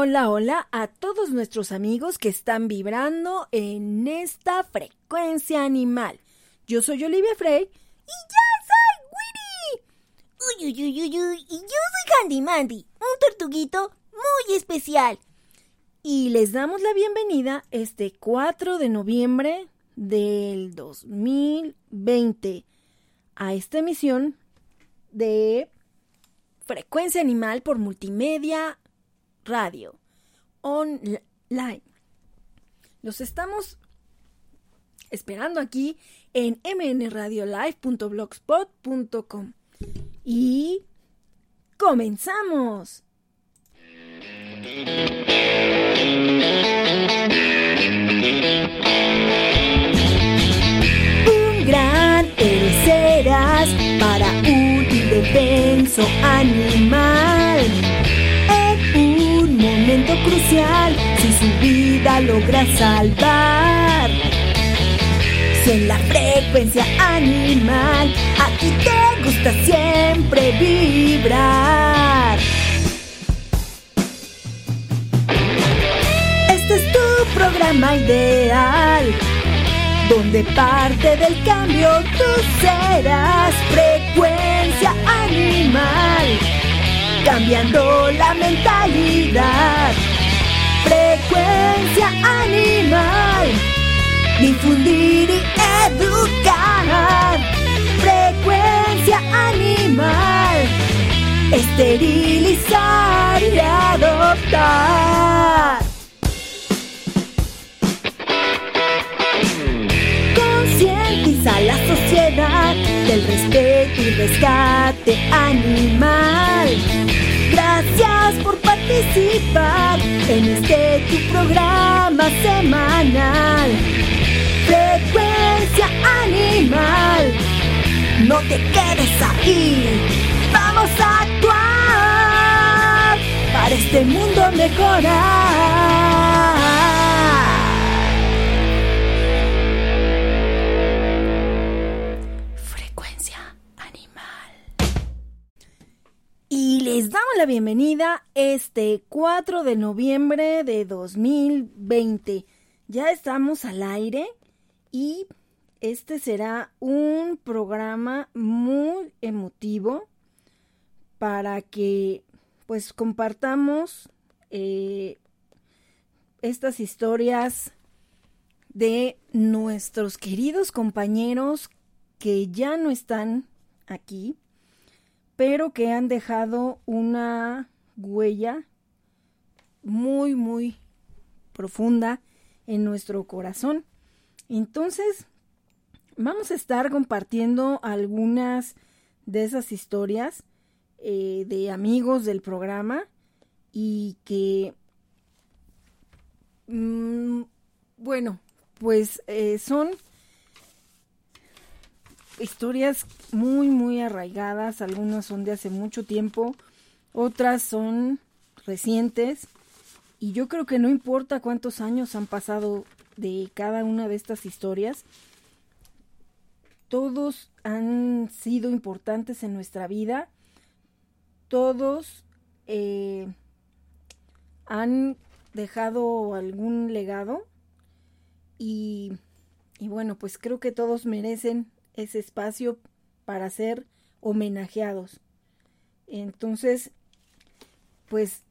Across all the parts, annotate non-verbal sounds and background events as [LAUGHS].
hola, hola a todos nuestros amigos que están vibrando en esta frecuencia animal. Yo soy Olivia Frey y yo soy Winnie. Uy, uy, uy, uy, y yo soy Handy Mandy, un tortuguito muy especial. Y les damos la bienvenida este 4 de noviembre del 2020 a esta emisión de Frecuencia Animal por Multimedia Radio Online. Los estamos esperando aquí en mnradiolive.blogspot.com. Y comenzamos. Un gran héroe serás para un indefenso animal. Crucial, si su vida logra salvar. Si en la frecuencia animal, aquí te gusta siempre vibrar. Este es tu programa ideal, donde parte del cambio tú serás frecuencia animal, cambiando la mentalidad. Frecuencia animal, difundir y educar. Frecuencia animal, esterilizar y adoptar. Concientiza la sociedad del respeto y rescate animal. Gracias por participar en este tu programa semanal. Frecuencia animal, no te quedes ahí. Vamos a actuar para este mundo mejorar. Les damos la bienvenida este 4 de noviembre de 2020. Ya estamos al aire y este será un programa muy emotivo para que pues compartamos eh, estas historias de nuestros queridos compañeros que ya no están aquí, pero que han dejado una huella muy, muy profunda en nuestro corazón. Entonces, vamos a estar compartiendo algunas de esas historias eh, de amigos del programa y que, mm, bueno, pues eh, son historias muy, muy arraigadas, algunas son de hace mucho tiempo, otras son recientes. Y yo creo que no importa cuántos años han pasado de cada una de estas historias, todos han sido importantes en nuestra vida, todos eh, han dejado algún legado. Y, y bueno, pues creo que todos merecen ese espacio para ser homenajeados. Entonces, pues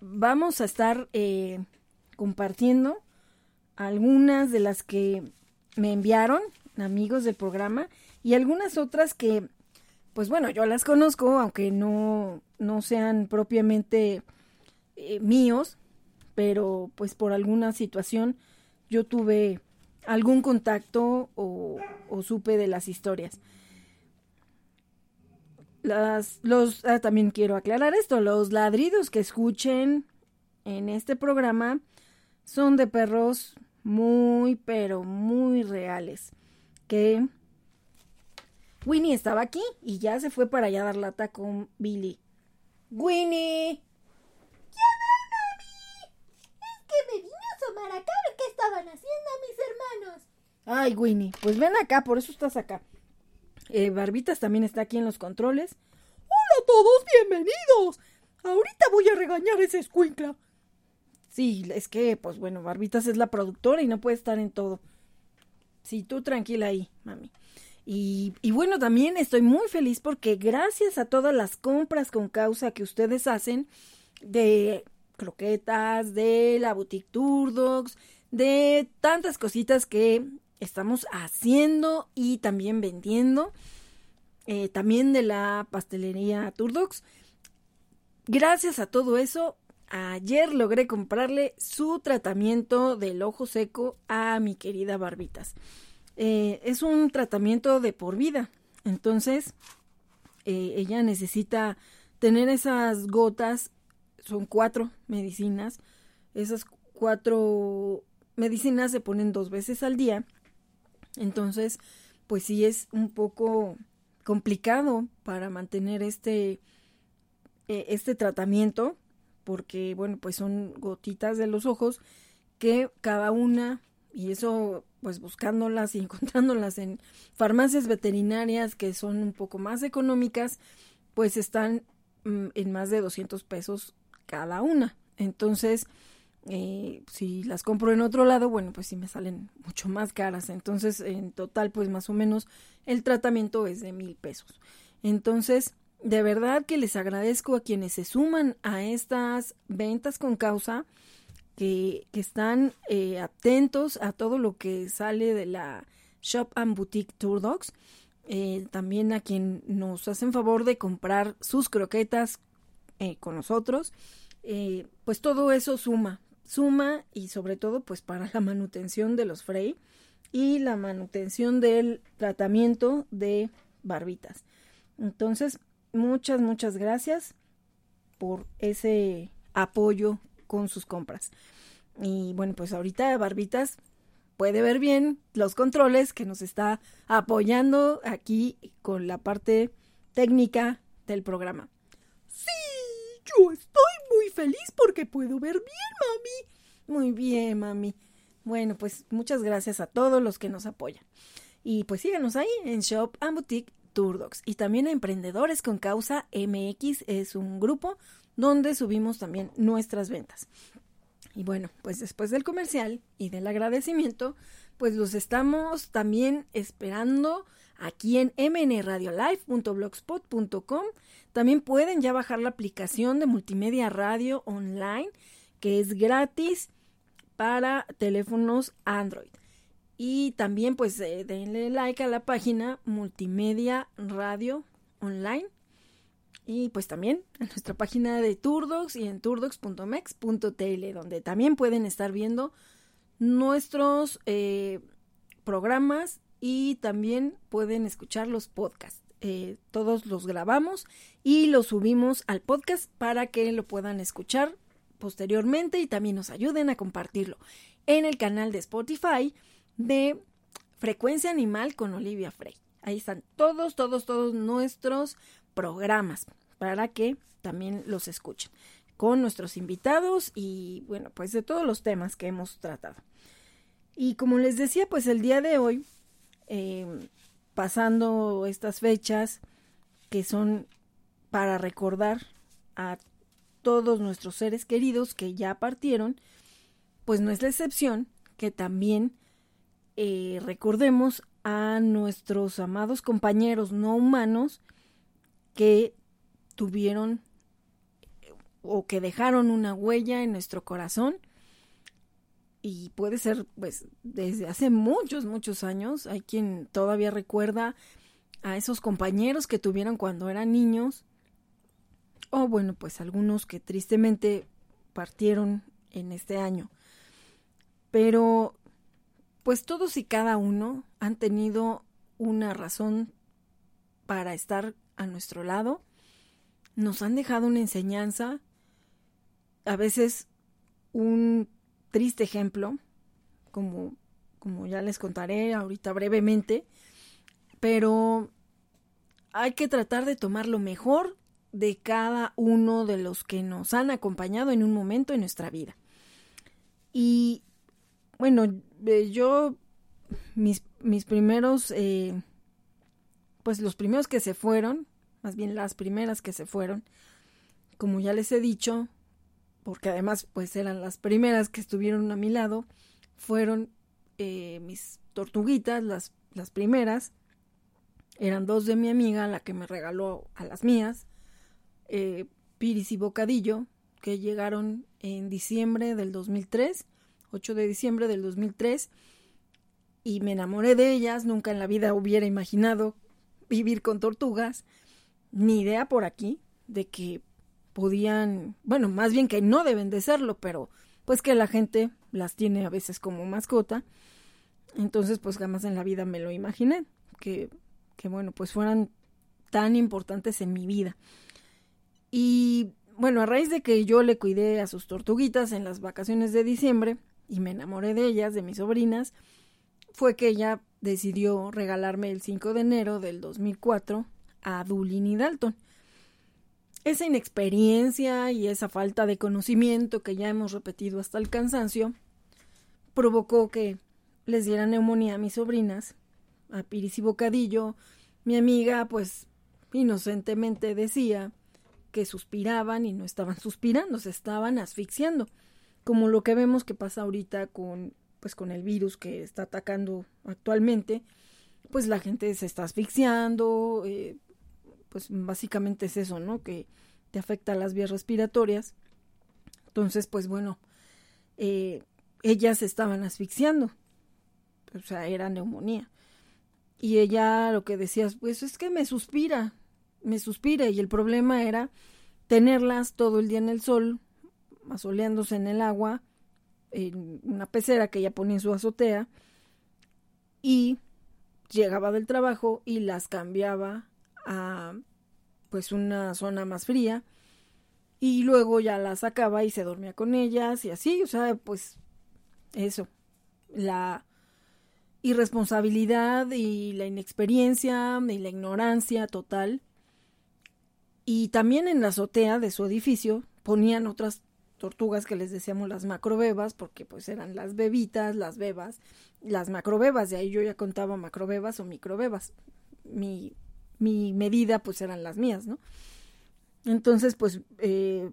vamos a estar eh, compartiendo algunas de las que me enviaron amigos del programa y algunas otras que, pues bueno, yo las conozco, aunque no, no sean propiamente eh, míos, pero pues por alguna situación yo tuve algún contacto o, supe de las historias. Las, los, ah, también quiero aclarar esto, los ladridos que escuchen en este programa son de perros muy, pero muy reales. Que Winnie estaba aquí y ya se fue para allá a dar lata con Billy. Winnie. ¡Ya ven, mami! Es que me vine a asomar acá estaban haciendo mis hermanos. Ay, Winnie, pues ven acá, por eso estás acá. Eh, Barbitas también está aquí en los controles. Hola a todos, bienvenidos. Ahorita voy a regañar a ese escuincla. Sí, es que, pues bueno, Barbitas es la productora y no puede estar en todo. Sí, tú tranquila ahí, mami. Y, bueno, también estoy muy feliz porque gracias a todas las compras con causa que ustedes hacen de croquetas, de la boutique Turdogs, de tantas cositas que estamos haciendo y también vendiendo, eh, también de la pastelería Turdogs. Gracias a todo eso, ayer logré comprarle su tratamiento del ojo seco a mi querida Barbitas. Eh, es un tratamiento de por vida. Entonces, eh, ella necesita tener esas gotas, son cuatro medicinas, esas cuatro medicinas se ponen dos veces al día. Entonces, pues sí es un poco complicado para mantener este, eh, este tratamiento, porque, bueno, pues son gotitas de los ojos que cada una, y eso pues buscándolas y [LAUGHS] encontrándolas en farmacias veterinarias que son un poco más económicas, pues están mm, en más de 200 pesos cada una. Entonces, eh, si las compro en otro lado, bueno, pues sí me salen mucho más caras. Entonces, en total, pues más o menos el tratamiento es de mil pesos. Entonces, de verdad que les agradezco a quienes se suman a estas ventas con causa que, están eh, atentos a todo lo que sale de la Shop and Boutique Tour Dogs. Eh, también a quien nos hacen favor de comprar sus croquetas eh, con nosotros. pues todo eso suma, suma y sobre todo pues para la manutención de los Frey y la manutención del tratamiento de barbitas. Entonces, muchas, muchas gracias por ese apoyo con sus compras. Y bueno, pues ahorita Barbitas puede ver bien los controles que nos está apoyando aquí con la parte técnica del programa. Sí, yo estoy feliz porque puedo ver bien, mami. Muy bien, mami. Bueno, pues muchas gracias a todos los que nos apoyan. Y pues síganos ahí en Shop and Boutique Turdocs. Y también Emprendedores con Causa MX es un grupo donde subimos también nuestras ventas. Y bueno, pues después del comercial y del agradecimiento, pues los estamos también esperando aquí en mnradiolive.blogspot.com. También pueden ya bajar la aplicación de multimedia radio online que es gratis para teléfonos Android. Y también pues eh, denle like a la página multimedia radio online y pues también en nuestra página de Turdox y en turdox.mex.tl, donde también pueden estar viendo nuestros eh, programas y también pueden escuchar los podcasts. Eh, todos los grabamos y los subimos al podcast para que lo puedan escuchar posteriormente y también nos ayuden a compartirlo en el canal de Spotify de Frecuencia Animal con Olivia Frey. Ahí están todos, todos, todos nuestros programas para que también los escuchen con nuestros invitados y bueno, pues de todos los temas que hemos tratado. Y como les decía, pues el día de hoy, em, pasando estas fechas que son para recordar a todos nuestros seres queridos que ya partieron, pues no es la excepción que también eh, recordemos a nuestros amados compañeros no humanos que tuvieron o que dejaron una huella en nuestro corazón y puede ser pues desde hace muchos muchos años hay quien todavía recuerda a esos compañeros que tuvieron cuando eran niños o bueno pues algunos que tristemente partieron en este año. Pero pues todos y cada uno han tenido una razón para estar a nuestro lado. Nos han dejado una enseñanza, a veces un triste ejemplo, como, como ya les contaré ahorita brevemente, pero hay que tratar de tomar lo mejor de cada uno de los que nos han acompañado en un momento en nuestra vida. Y bueno, eh, yo, mis, mis primeros, eh, pues los primeros que se fueron, más bien las primeras que se fueron, como ya les he dicho, porque además pues eran las primeras que estuvieron a mi lado, fueron eh, mis tortuguitas, las, las primeras, eran dos de mi amiga, la que me regaló a las mías, eh, Piris y Bocadillo, que llegaron en diciembre del 2003, 8 de diciembre del 2003, y me enamoré de ellas, nunca en la vida hubiera imaginado vivir con tortugas, ni idea por aquí de que podían, bueno, más bien que no deben de serlo, pero pues que la gente las tiene a veces como mascota. Entonces, pues jamás en la vida me lo imaginé, que, que bueno, pues fueran tan importantes en mi vida. Y bueno, a raíz de que yo le cuidé a sus tortuguitas en las vacaciones de diciembre y me enamoré de ellas, de mis sobrinas, fue que ella decidió regalarme el 5 de enero del 2004 a Dulin y Dalton. Esa inexperiencia y esa falta de conocimiento que ya hemos repetido hasta el cansancio provocó que les diera neumonía a mis sobrinas, a Piris y Bocadillo. Mi amiga, pues, inocentemente decía que suspiraban y no estaban [LAUGHS] suspirando, se estaban asfixiando, como lo que vemos que pasa ahorita con pues con el virus que está atacando actualmente, pues la gente se está asfixiando, eh, pues básicamente es eso, ¿no? Que te afecta las vías respiratorias. Entonces, pues bueno, eh, ellas estaban asfixiando, o sea, era neumonía. Y ella lo que decía, pues es que me suspira, me suspira. Y el problema era tenerlas todo el día en el sol, asoleándose en el agua, en una pecera que ella ponía en su azotea, y llegaba del trabajo y las cambiaba a pues una zona más fría y luego ya la sacaba y se dormía con ellas y así, o sea, pues eso, la irresponsabilidad y la inexperiencia y la ignorancia total. Y también en la azotea de su edificio ponían otras tortugas que les decíamos las macrobebas, porque pues eran las bebitas, las bebas, las macrobebas, de ahí yo ya contaba macrobebas o microbebas. Mi mi medida pues eran las mías, ¿no? Entonces pues eh,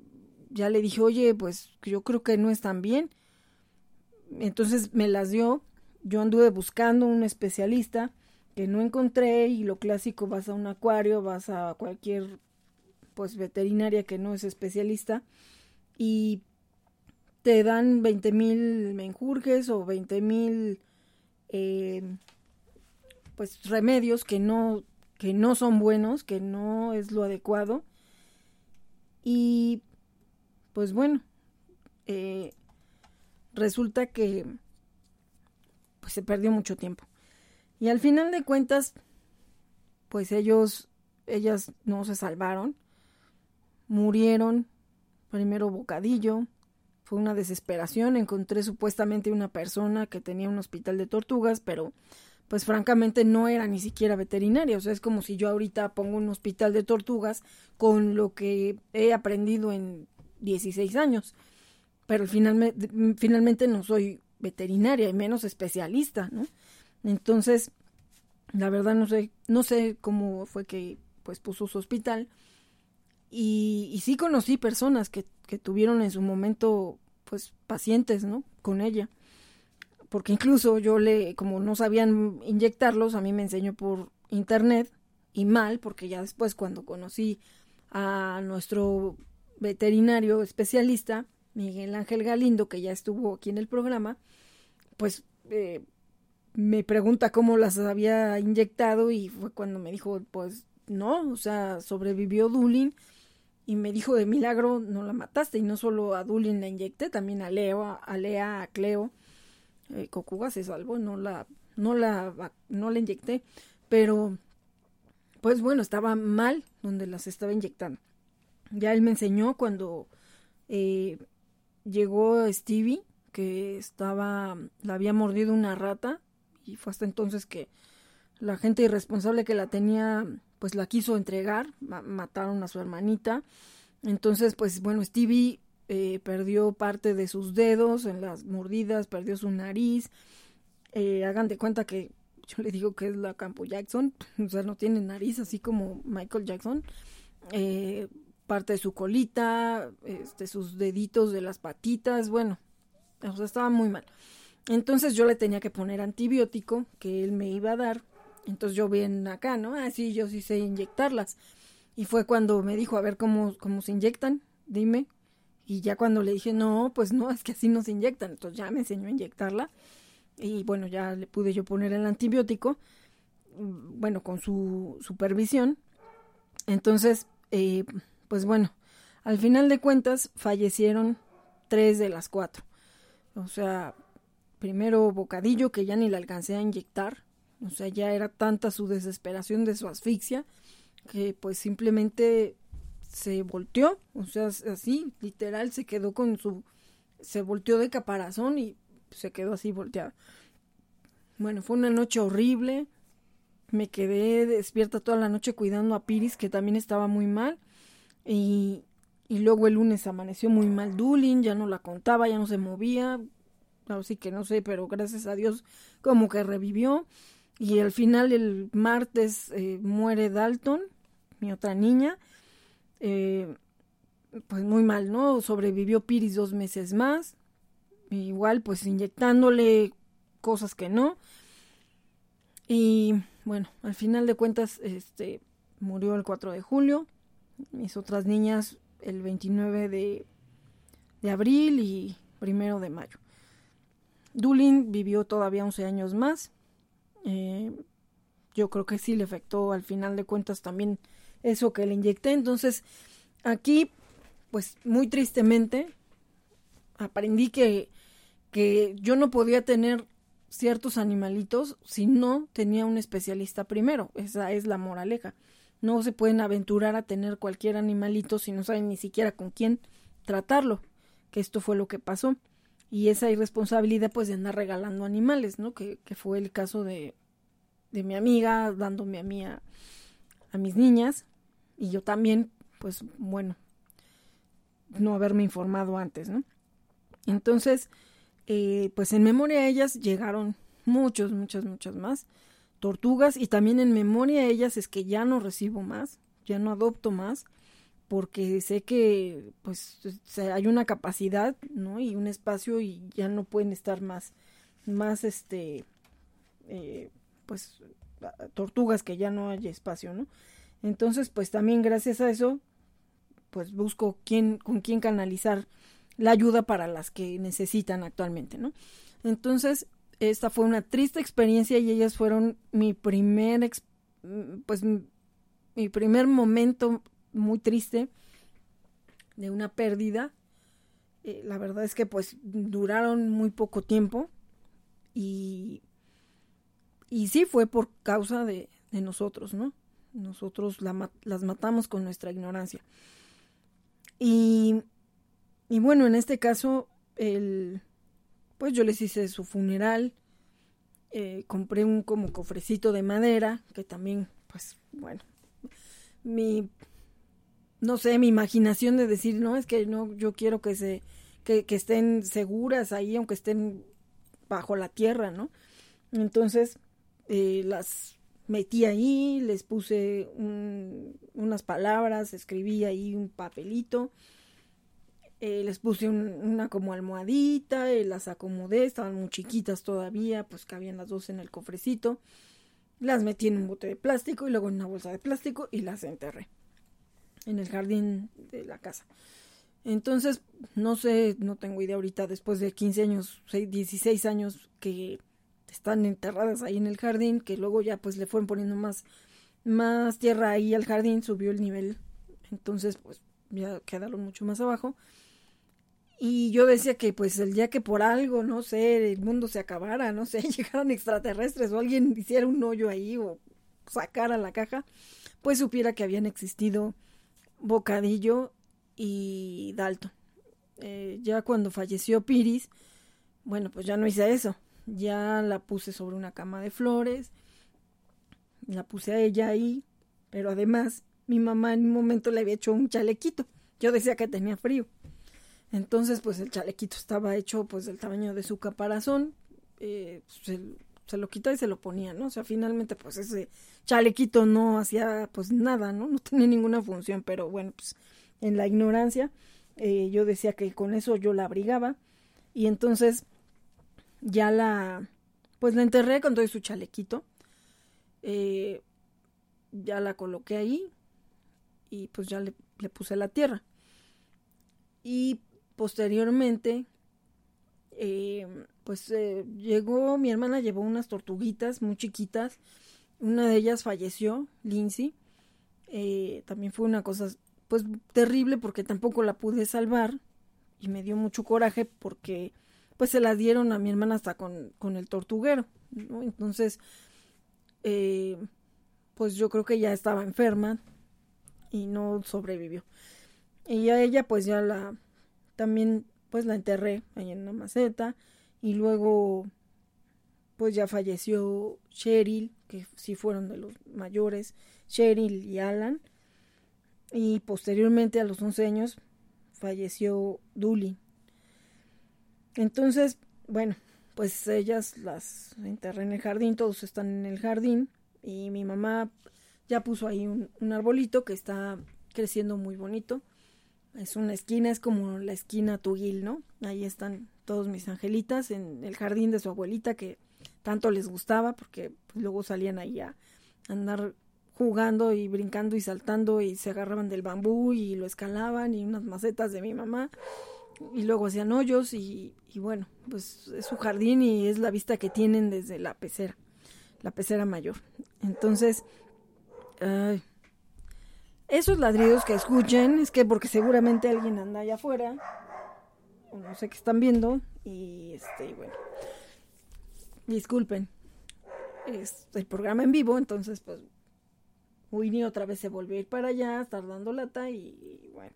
ya le dije, oye, pues yo creo que no están bien. Entonces me las dio, yo anduve buscando un especialista que no encontré y lo clásico vas a un acuario, vas a cualquier pues veterinaria que no es especialista y te dan 20 mil menjurjes o 20 mil eh, pues remedios que no que no son buenos, que no es lo adecuado. Y pues bueno, eh, resulta que pues se perdió mucho tiempo. Y al final de cuentas, pues ellos, ellas no se salvaron, murieron, primero bocadillo, fue una desesperación, encontré supuestamente una persona que tenía un hospital de tortugas, pero pues francamente no era ni siquiera veterinaria. O sea, es como si yo ahorita pongo un hospital de tortugas con lo que he aprendido en 16 años. Pero finalmente, finalmente no soy veterinaria y menos especialista, ¿no? Entonces, la verdad no sé, no sé cómo fue que pues puso su hospital. Y, y sí conocí personas que, que tuvieron en su momento pues pacientes, ¿no? Con ella porque incluso yo le, como no sabían inyectarlos, a mí me enseñó por internet y mal, porque ya después cuando conocí a nuestro veterinario especialista, Miguel Ángel Galindo, que ya estuvo aquí en el programa, pues eh, me pregunta cómo las había inyectado y fue cuando me dijo, pues no, o sea, sobrevivió Dulin y me dijo de milagro no la mataste y no solo a Dulin la inyecté, también a Leo, a Lea, a Cleo eh, se salvó, no la, no la, no la inyecté, pero pues bueno, estaba mal donde las estaba inyectando. Ya él me enseñó cuando eh, llegó Stevie, que estaba, la había mordido una rata, y fue hasta entonces que la gente irresponsable que la tenía, pues la quiso entregar, mataron a su hermanita. Entonces, pues bueno, Stevie eh, perdió parte de sus dedos en las mordidas, perdió su nariz. Eh, hagan de cuenta que yo le digo que es la Campo Jackson, [LAUGHS] o sea, no tiene nariz, así como Michael Jackson. Eh, parte de su colita, este, sus deditos de las patitas, bueno, o sea, estaba muy mal. Entonces yo le tenía que poner antibiótico que él me iba a dar. Entonces yo bien acá, ¿no? Ah, sí, yo sí sé inyectarlas. Y fue cuando me dijo, a ver cómo, cómo se inyectan, dime. Y ya cuando le dije, no, pues no, es que así no se inyectan. Entonces ya me enseñó a inyectarla. Y bueno, ya le pude yo poner el antibiótico, mm, bueno, con su supervisión. Entonces, eh, pues bueno, al final de cuentas fallecieron tres de las cuatro. O sea, primero bocadillo que ya ni le alcancé a inyectar. O sea, ya era tanta su desesperación de su asfixia que pues simplemente se volteó, o sea, así, literal, se quedó con su, se volteó de caparazón y se quedó así volteada. Bueno, fue una noche horrible, me quedé despierta toda la noche cuidando a Piris, que también estaba muy mal, y, y luego el lunes amaneció muy mal Dulin, ya no la contaba, ya no se movía, así que no sé, pero gracias a Dios como que revivió. Y al final el martes eh, muere Dalton, mi otra niña. Eh, pues muy mal, ¿no? Sobrevivió Piris dos meses más. Igual, pues inyectándole cosas que no. Y bueno, al final de cuentas, este murió el 4 de julio. Mis otras niñas el 29 de, de abril y primero de mayo. Dulin vivió todavía 11 años más. Eh, yo creo que sí le afectó al final de cuentas también eso que le inyecté. Entonces, aquí, pues muy tristemente, aprendí que, que yo no podía tener ciertos animalitos si no tenía un especialista primero. Esa es la moraleja. No se pueden aventurar a tener cualquier animalito si no saben ni siquiera con quién tratarlo. Que esto fue lo que pasó y esa irresponsabilidad pues de andar regalando animales, ¿no? Que, que fue el caso de, de, mi amiga dándome a mí a, mis niñas y yo también pues bueno no haberme informado antes, ¿no? Entonces eh, pues en memoria de ellas llegaron muchos, muchas, muchas más tortugas y también en memoria de ellas es que ya no recibo más, ya no adopto más porque sé que pues hay una capacidad, ¿no? Y un espacio y ya no pueden estar más, más este, eh, pues tortugas que ya no hay espacio, ¿no? Entonces, pues también gracias a eso, pues busco quién, con quién canalizar la ayuda para las que necesitan actualmente, ¿no? Entonces, esta fue una triste experiencia y ellas fueron mi primer, pues mi primer momento muy triste de una pérdida. Eh, la verdad es que pues duraron muy poco tiempo y, y sí fue por causa de, de nosotros, ¿no? Nosotros las matamos con nuestra ignorancia. Y, y bueno, en este caso, el, pues yo les hice su funeral, eh, compré un como cofrecito de madera, que también, pues bueno, mi no sé, mi imaginación de decir, no, es que no, yo quiero que se, que, estén seguras ahí, aunque estén bajo la tierra, ¿no? Entonces, eh, las metí ahí, les puse unas palabras, escribí ahí un papelito, eh, les puse una como almohadita, y las acomodé, estaban muy chiquitas todavía, pues cabían las dos en el cofrecito, las metí en un bote de plástico y luego en una bolsa de plástico y las enterré en el jardín de la casa. Entonces, no sé, no tengo idea ahorita, después de 15 años, 16 años que están enterradas ahí en el jardín, que luego ya pues le fueron poniendo más, más tierra ahí al jardín, subió el nivel, entonces pues ya quedaron mucho más abajo. Y yo decía que pues el día que por algo, no sé, el mundo se acabara, no sé, [LAUGHS] llegaran extraterrestres o alguien hiciera un hoyo ahí o sacara la caja, pues supiera que habían existido Bocadillo y Dalton. Eh, ya cuando falleció Piris, bueno, pues ya no hice eso. Ya la puse sobre una cama de flores, la puse a ella ahí, pero además mi mamá en un momento le había hecho un chalequito. Yo decía que tenía frío. Entonces, pues el chalequito estaba hecho pues del tamaño de su caparazón. Eh, se, se, lo quitaba y se lo ponía, ¿no? O sea, finalmente pues ese chalequito no hacía pues nada, ¿no? No tenía ninguna función, pero bueno, pues en la ignorancia, eh, yo decía que con eso yo la abrigaba y entonces ya la, pues la enterré con todo su chalequito, eh, ya la coloqué ahí y pues ya le, le puse la tierra. Y posteriormente, eh, pues eh, llegó, mi hermana llevó unas tortuguitas muy chiquitas, una de ellas falleció, Lindsay, eh, también fue una cosa pues terrible porque tampoco la pude salvar y me dio mucho coraje porque pues se la dieron a mi hermana hasta con, con el tortuguero, ¿no? Entonces, pues yo creo que ya estaba enferma y no sobrevivió. Y a ella pues ya la también pues la enterré ahí en una maceta y luego pues ya falleció Cheryl, que sí fueron de los mayores, Cheryl y Alan. Y posteriormente a los 11 años falleció Duli. Entonces, bueno, pues ellas las enterré en el jardín, todos están en el jardín y mi mamá ya puso ahí un, un arbolito que está creciendo muy bonito es una esquina, es como la esquina Tugil, ¿no? Ahí están todos mis angelitas en el jardín de su abuelita que tanto les gustaba porque pues, luego salían ahí a andar jugando y brincando y saltando y se agarraban del bambú y lo escalaban y unas macetas de mi mamá y luego hacían hoyos y, y bueno, pues es su jardín y es la vista que tienen desde la pecera, la pecera mayor. Entonces, ay, esos ladridos que escuchen es que porque seguramente alguien anda allá afuera, o no sé qué están viendo, y este, bueno, disculpen, es el programa en vivo, entonces pues Winnie otra vez se volvió a ir para allá, estar dando lata y, bueno.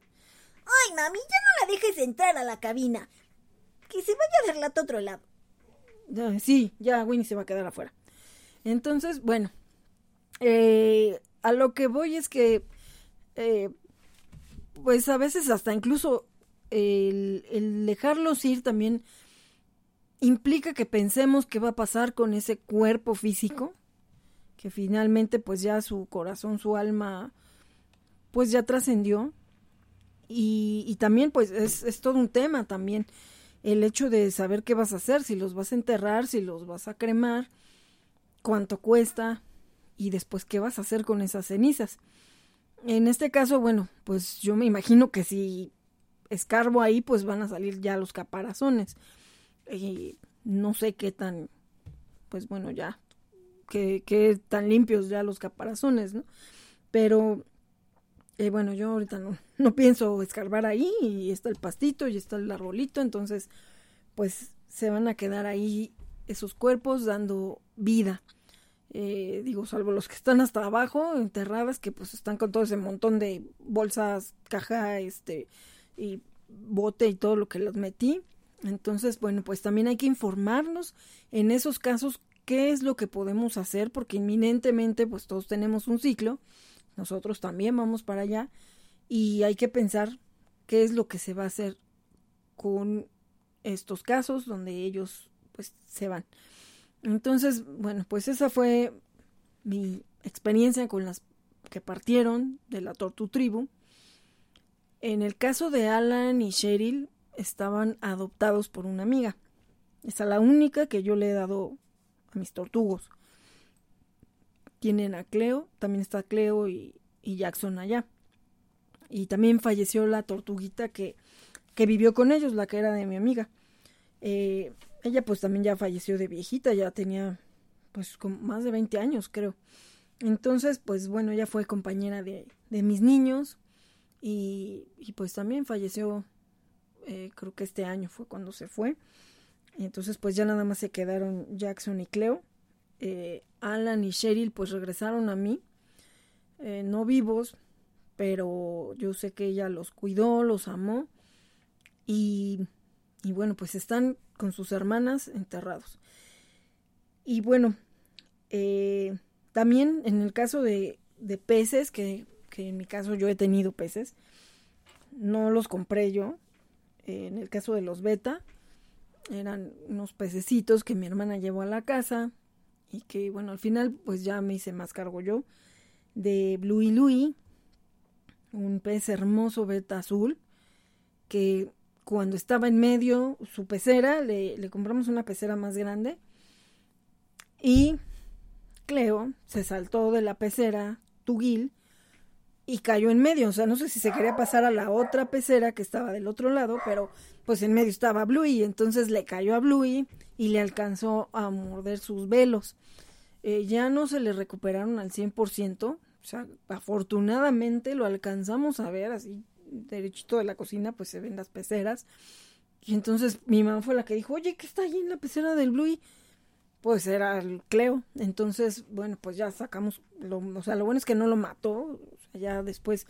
Ay, mami, ya no la dejes entrar a la cabina. Que se vaya a lata a otro lado. sí, ya Winnie se va a quedar afuera. Entonces, bueno, eh, a lo que voy es que eh, pues a veces hasta incluso el, el, dejarlos ir también implica que pensemos qué va a pasar con ese cuerpo físico, que finalmente pues ya su corazón, su alma, pues ya trascendió. Y, y, también pues es, es todo un tema también el hecho de saber qué vas a hacer, si los vas a enterrar, si los vas a cremar, cuánto cuesta y después qué vas a hacer con esas cenizas. En este caso, bueno, pues yo me imagino que si escarbo ahí, pues van a salir ya los caparazones. Y no sé qué tan, pues bueno, ya, qué, qué tan limpios ya los caparazones, ¿no? Pero, eh, bueno, yo ahorita no, [LAUGHS] no pienso escarbar ahí y está el pastito y está el arbolito, entonces, pues se van a quedar ahí esos cuerpos dando vida. Eh, digo, salvo los que están hasta abajo, enterradas, que pues están con todo ese montón de bolsas, caja, este, y bote y todo lo que los metí. Entonces, bueno, pues también hay que informarnos en esos casos qué es lo que podemos hacer, porque inminentemente, pues todos tenemos un ciclo, nosotros también vamos para allá, y hay que pensar qué es lo que se va a hacer con estos casos donde ellos pues se van. Entonces, bueno, pues esa fue mi experiencia con las que partieron de la Tortu Tribu. En el caso de Alan y Cheryl, estaban adoptados por una amiga. Esa es la única que yo le he dado a mis tortugos. Tienen a Cleo, también está Cleo y, y Jackson allá. Y también falleció la tortuguita que, que vivió con ellos, la que era de mi amiga. Eh, ella pues también ya falleció de viejita, ya tenía pues como más de 20 años creo. Entonces pues bueno, ella fue compañera de, de mis niños y, y, pues también falleció, eh, creo que este año fue cuando se fue. Entonces pues ya nada más se quedaron Jackson y Cleo. Eh, Alan y Cheryl pues regresaron a mí, eh, no vivos, pero yo sé que ella los cuidó, los amó y, y bueno, pues están con sus hermanas enterrados. Y bueno, eh, también en el caso de, de peces, que, que, en mi caso yo he tenido peces, no los compré yo. Eh, en el caso de los beta, eran unos pececitos que mi hermana llevó a la casa y que bueno, al final pues ya me hice más cargo yo. De Blue y Louie, un pez hermoso beta azul, que cuando estaba en medio, su pecera, le, le compramos una pecera más grande, y Cleo se saltó de la pecera, Tugil, y cayó en medio. O sea, no sé si se quería pasar a la otra pecera que estaba del otro lado, pero pues en medio estaba Bluey. Entonces le cayó a Bluey y le alcanzó a morder sus velos. Eh, ya no se le recuperaron al 100%. O sea, afortunadamente lo alcanzamos a ver así derechito de la cocina, pues se ven las peceras. Y entonces mi mamá fue la que dijo, oye, ¿qué está ahí en la pecera del Bluey? Pues era el Cleo. Entonces, bueno, pues ya sacamos, lo, o sea, lo bueno es que no lo mató, ya después,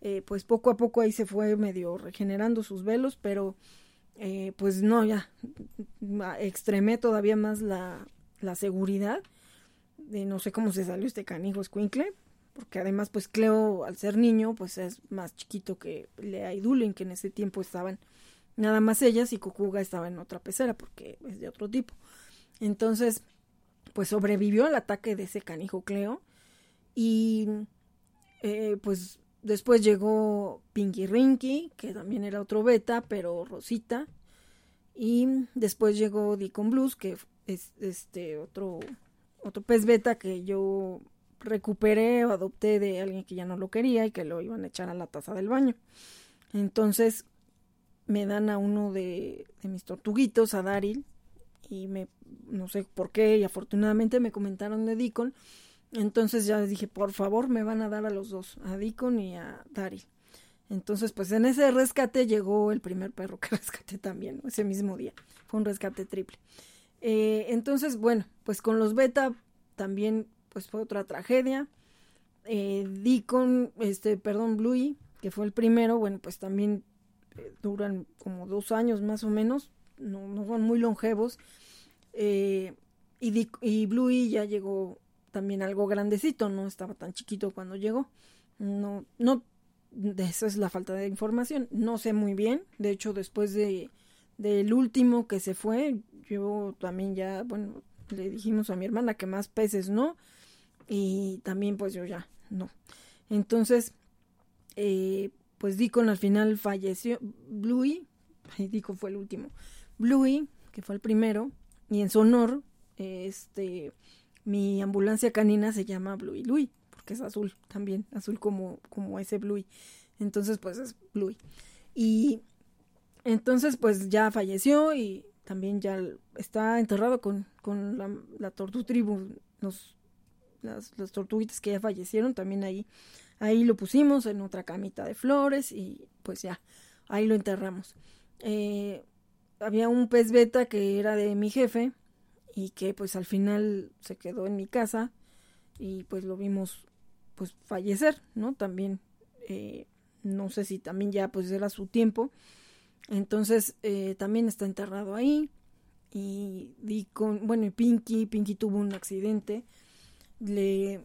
eh, pues poco a poco ahí se fue medio regenerando sus velos, pero eh, pues no, ya extremé todavía más la, la seguridad. De no sé cómo se salió este canijo escuincle, porque además pues Cleo al ser niño pues es más chiquito que Lea y Dulen, que en ese tiempo estaban nada más ellas y Cucuga estaba en otra pecera porque es de otro tipo. Entonces pues sobrevivió al ataque de ese canijo Cleo y eh, pues después llegó Pinky Rinky, que también era otro beta, pero rosita. Y después llegó Deacon Blues, que es este otro, otro pez beta que yo recuperé o adopté de alguien que ya no lo quería y que lo iban a echar a la taza del baño. Entonces me dan a uno de, mis tortuguitos, a Daryl, y me no sé por qué, y afortunadamente me comentaron de Deacon entonces ya dije, por favor, me van a dar a los dos, a Deacon y a Daryl. Entonces, pues en ese rescate llegó el primer perro que [LAUGHS] rescaté también, ese mismo día. Fue un rescate triple. Eh, entonces, bueno, pues con los beta también, pues fue otra tragedia. Eh, Deacon, este, perdón, Bluey, que fue el primero, bueno, pues también eh, duran como dos años más o menos, no, no son muy longevos. Eh, y, y Bluey ya llegó también algo grandecito, no estaba tan chiquito cuando llegó. No, no, esa es la falta de información. No sé muy bien. De hecho, después de del último que se fue, yo también ya, bueno, le dijimos a mi hermana que más peces no. Y también pues yo ya, no. Entonces, eh, pues Deacon al final falleció. Bluey, [LAUGHS] Dico fue el último. Bluey, que fue el primero, y en su honor, este, mi ambulancia canina se llama Bluey Louie, porque es azul también, azul como, como ese Bluey. Entonces, pues es Bluey. Y entonces, pues ya falleció y también ya está enterrado con, con la, la tortu tribu, los, las, tortuguitas que ya fallecieron, también ahí, ahí lo pusimos en otra camita de flores y pues ya, ahí lo enterramos. Eh, había un pez beta que era de mi jefe, y que pues al final se quedó en mi casa y pues lo vimos pues fallecer, ¿no? También, eh, no sé si también ya pues era su tiempo. Entonces eh, también está enterrado ahí y di con, bueno, y Pinky, Pinky tuvo un accidente, le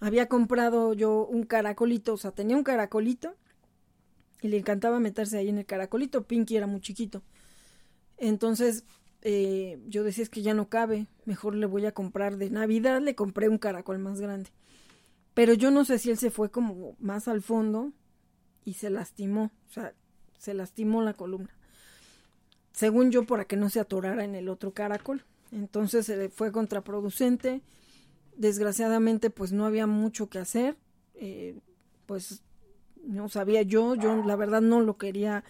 había comprado yo un caracolito, o sea, tenía un caracolito y le encantaba meterse ahí en el caracolito, Pinky era muy chiquito. Entonces eh, yo decía es que ya no cabe, mejor le voy a comprar de Navidad, le compré un caracol más grande. Pero yo no sé si él se fue como más al fondo y se lastimó, o sea, se lastimó la columna. Según yo, para que no se atorara en el otro caracol. Entonces se fue contraproducente. Desgraciadamente, pues no había mucho que hacer. Eh, pues no sabía yo, yo la verdad no lo quería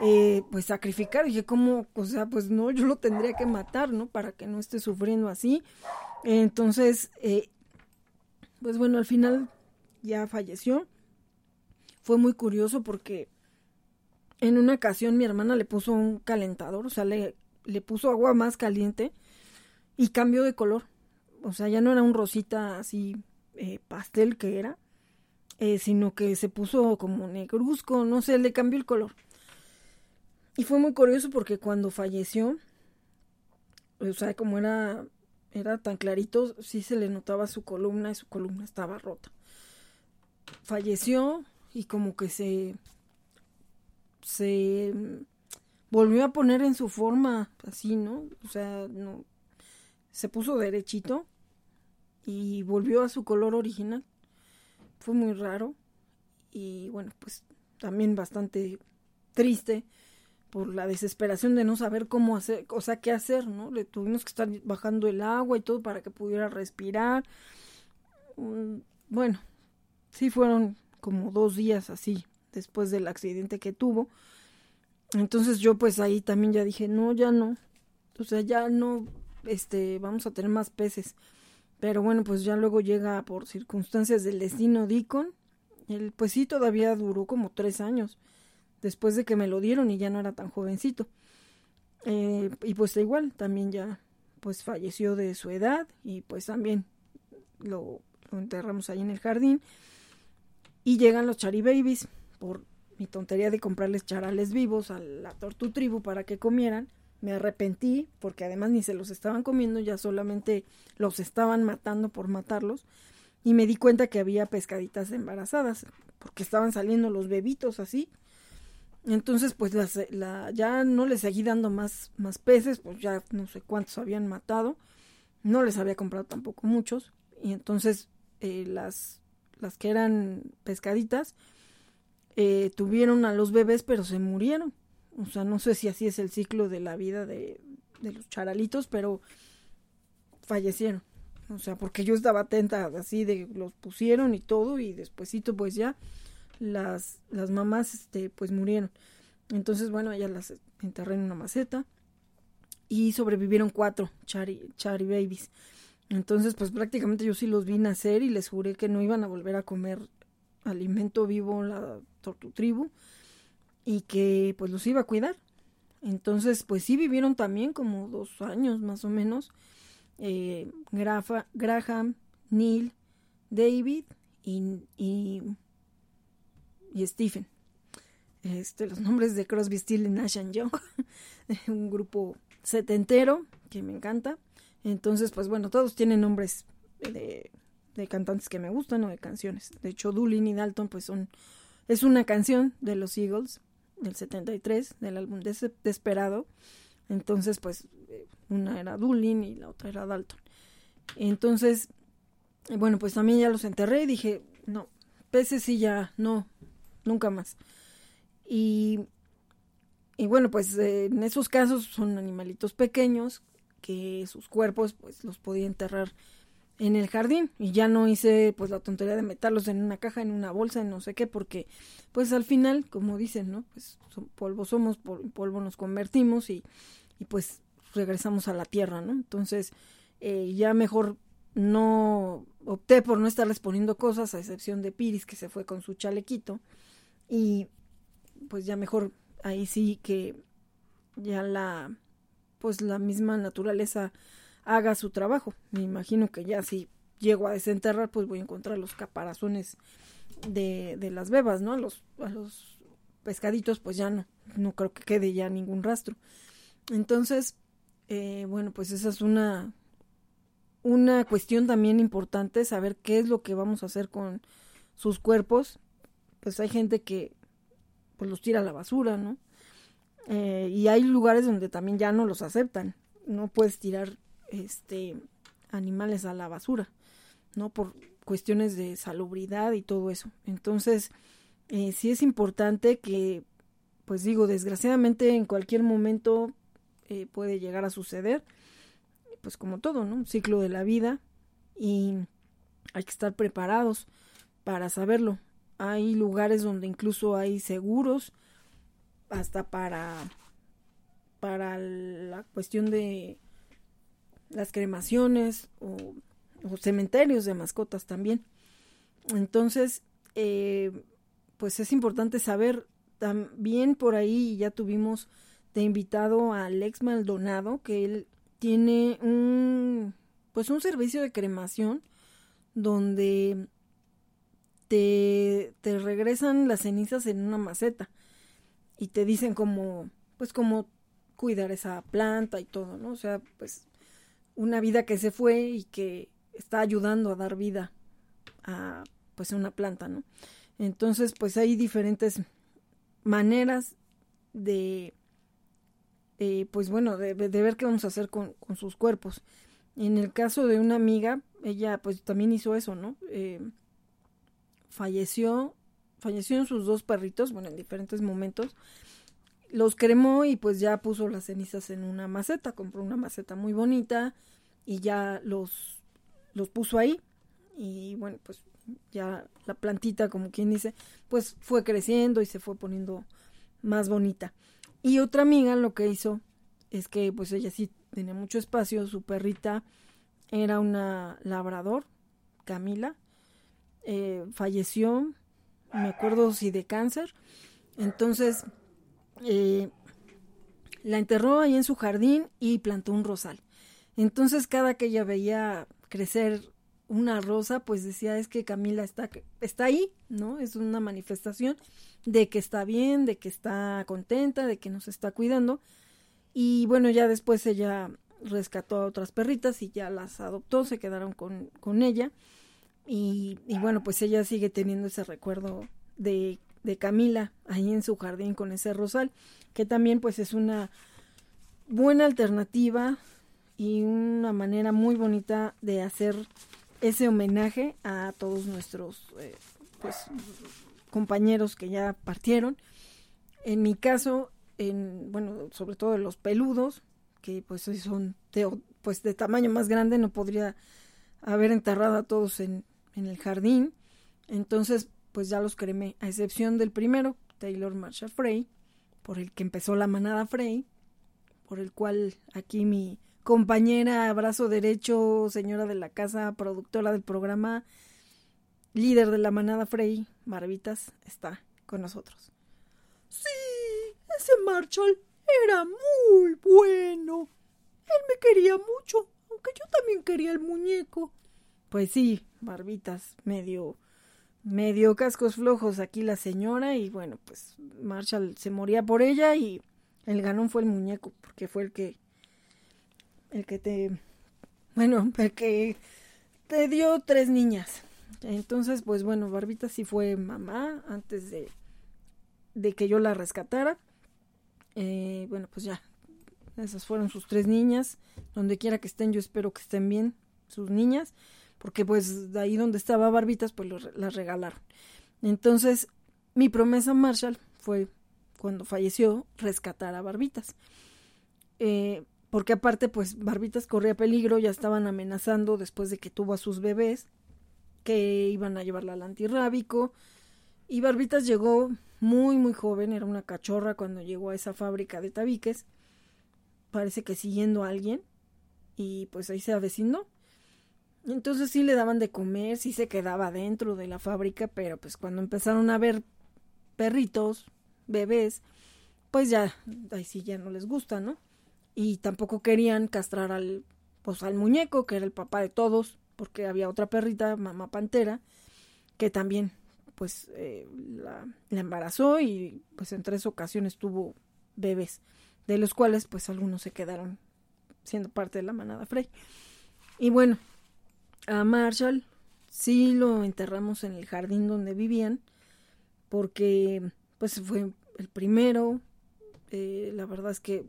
eh, pues sacrificar. Dije, ¿cómo? O sea, pues no, yo lo tendría que matar, ¿no? Para que no esté sufriendo así. Entonces, eh, pues bueno, al final ya falleció. Fue muy curioso porque en una ocasión mi hermana le puso un calentador, o sea, le, le puso agua más caliente y cambió de color. O sea, ya no era un rosita así eh, pastel que era, sino que se puso como negruzco, no sé, le cambió el color. Y fue muy curioso porque cuando falleció, o sea, como era, era tan clarito, sí se le notaba su columna y su columna estaba rota. Falleció y como que se, se volvió a poner en su forma así, ¿no? O sea, no, se puso derechito y volvió a su color original. Fue muy raro. y bueno, pues también bastante triste por la desesperación de no saber cómo hacer, o sea, qué hacer, ¿no? Le tuvimos que estar bajando el agua y todo para que pudiera respirar. Mm, bueno, sí fueron como dos días así después del accidente que tuvo. Entonces yo pues ahí también ya dije, no, ya no. O sea, ya no, este, vamos a tener más peces. Pero bueno, pues ya luego llega por circunstancias del destino Deacon. Él pues sí todavía duró como tres años después de que me lo dieron y ya no era tan jovencito. Eh, y pues igual, también ya pues falleció de su edad y pues también lo, enterramos ahí en el jardín. Y llegan los Chari Babies por mi tontería de comprarles charales vivos a la Tortu Tribu para que comieran. Me arrepentí porque además ni se los estaban comiendo, ya solamente los estaban matando por matarlos. Y me di cuenta que había pescaditas embarazadas porque estaban saliendo los bebitos así. Entonces, pues la, ya no les seguí dando más, más peces, pues ya no sé cuántos habían matado. No les había comprado tampoco muchos. Y entonces eh, las, las que eran pescaditas eh, tuvieron a los bebés, pero se murieron. O sea, no sé si así es el ciclo de la vida de, de los charalitos, pero fallecieron. O sea, porque yo estaba atenta así de los pusieron y todo y despuesito pues ya las, las mamás este, pues murieron. Entonces, bueno, ellas las enterré en una maceta y sobrevivieron cuatro Chari, Chari Babies. Entonces, pues prácticamente yo sí los vi nacer y les juré que no iban a volver a comer alimento vivo la tortu tribu y que pues los iba a cuidar. Entonces, pues sí vivieron también como dos años más o menos. Eh, Grafa, Graham, Neil, David y y Stephen. Este, los nombres de Crosby, Steel y Nash Young, [LAUGHS] un grupo setentero que me encanta. Entonces, pues bueno, todos tienen nombres de, de cantantes que me gustan o de canciones. De hecho, Doolin y Dalton, pues son, es una canción de los Eagles del 73, del álbum Desesperado. Entonces, pues una era Doolin y la otra era Dalton. Entonces, bueno, pues también ya los enterré y dije, no, peces sí ya, no, nunca más. Y, y bueno, pues en esos casos son animalitos pequeños que sus cuerpos pues los podía enterrar en el jardín y ya no hice pues la tontería de meterlos en una caja, en una bolsa, en no sé qué, porque pues al final, como dicen, ¿no? Pues polvo somos, polvo nos convertimos y, y pues regresamos a la tierra, ¿no? Entonces eh, ya mejor no opté por no estarles poniendo cosas, a excepción de Piris que se fue con su chalequito y pues ya mejor ahí sí que ya la pues la misma naturaleza haga su trabajo. Me imagino que ya si llego a desenterrar pues voy a encontrar los caparazones de, de las bebas, ¿no? A los, a los pescaditos pues ya no, no creo que quede ya ningún rastro. Entonces, eh, bueno, pues esa es una, una cuestión también importante, saber qué es lo que vamos a hacer con sus cuerpos pues hay gente que pues los tira a la basura, ¿no? Eh, y hay lugares donde también ya no los aceptan. No puedes tirar este animales a la basura, ¿no? Por cuestiones de salubridad y todo eso. Entonces, eh, sí es importante que, pues digo, desgraciadamente en cualquier momento eh, puede llegar a suceder, pues como todo, ¿no? Un ciclo de la vida y hay que estar preparados para saberlo hay lugares donde incluso hay seguros hasta para para la cuestión de las cremaciones o, cementerios de mascotas también. Entonces eh, pues es importante saber también por ahí ya tuvimos de invitado a Alex Maldonado que él tiene un pues un servicio de cremación donde te, te regresan las cenizas en una maceta y te dicen cómo, pues cómo cuidar esa planta y todo, ¿no? O sea, pues una vida que se fue y que está ayudando a dar vida a pues una planta, ¿no? Entonces, pues hay diferentes maneras de, eh, pues bueno, de, ver qué vamos a hacer con, con, sus cuerpos. En el caso de una amiga, ella pues también hizo eso, ¿no? Eh, falleció fallecieron sus dos perritos, bueno, en diferentes momentos. Los cremó y pues ya puso las cenizas en una maceta, compró una maceta muy bonita y ya los, los puso ahí. Y bueno, pues ya la plantita, como quien dice, pues fue creciendo y se fue poniendo más bonita. Y otra amiga lo que hizo es que pues ella sí tenía mucho espacio, su perrita era una labrador, Camila, eh, falleció, me acuerdo si de cáncer, entonces eh, la enterró ahí en su jardín y plantó un rosal. Entonces cada que ella veía crecer una rosa, pues decía es que Camila está, está ahí, ¿no? Es una manifestación de que está bien, de que está contenta, de que nos está cuidando. Y bueno, ya después ella rescató a otras perritas y ya las adoptó, se quedaron con, con ella. Y, y, bueno, pues ella sigue teniendo ese recuerdo de, de Camila ahí en su jardín con ese rosal, que también pues es una buena alternativa y una manera muy bonita de hacer ese homenaje a todos nuestros eh, pues compañeros que ya partieron. En mi caso, en, bueno, sobre todo los peludos, que pues son pues de tamaño más grande, no podría haber enterrado a todos en, en el jardín. Entonces, pues ya los cremé, a excepción del primero, Taylor Marshall Frey, por el que empezó la manada Frey, por el cual aquí mi compañera, brazo derecho, señora de la casa, productora del programa, líder de la manada Frey, Marvitas, está con nosotros. Sí, ese Marshall era muy bueno. Él me quería mucho, aunque yo también quería el muñeco. Pues sí, Barbitas, medio, medio cascos flojos aquí la señora y bueno, pues Marshall se moría por ella y el ganón fue el muñeco, porque fue el que, el que te, bueno, [LAUGHS] el que te dio tres niñas. Entonces, pues bueno, Barbita sí fue mamá antes de, de que yo la rescatara. Eh, bueno, pues ya, esas fueron sus tres niñas. Donde quiera que estén, yo espero que estén bien sus niñas, porque pues de ahí donde estaba Barbitas, pues las regalaron. Entonces, mi promesa Marshall fue, cuando falleció, rescatar a Barbitas. Eh, porque aparte, pues Barbitas corría peligro, ya estaban amenazando después de que tuvo a sus bebés, que iban a llevarla al antirrábico. Y Barbitas llegó muy, muy joven, era una cachorra cuando llegó a esa fábrica de tabiques. Parece que siguiendo a alguien. Y pues ahí se avecinó. Entonces sí le daban de comer, sí se quedaba dentro de la fábrica, pero pues cuando empezaron a ver perritos, bebés, pues ya, ahí sí ya no les gusta, ¿no? Y tampoco querían castrar al, pues al muñeco, que era el papá de todos, porque había otra perrita, mamá pantera, que también pues eh, la, embarazó y pues en tres ocasiones tuvo bebés, de los cuales pues algunos se quedaron siendo parte de la manada Frey. Y bueno, a Marshall sí lo enterramos en el jardín donde vivían, porque pues fue el primero, eh, la verdad es que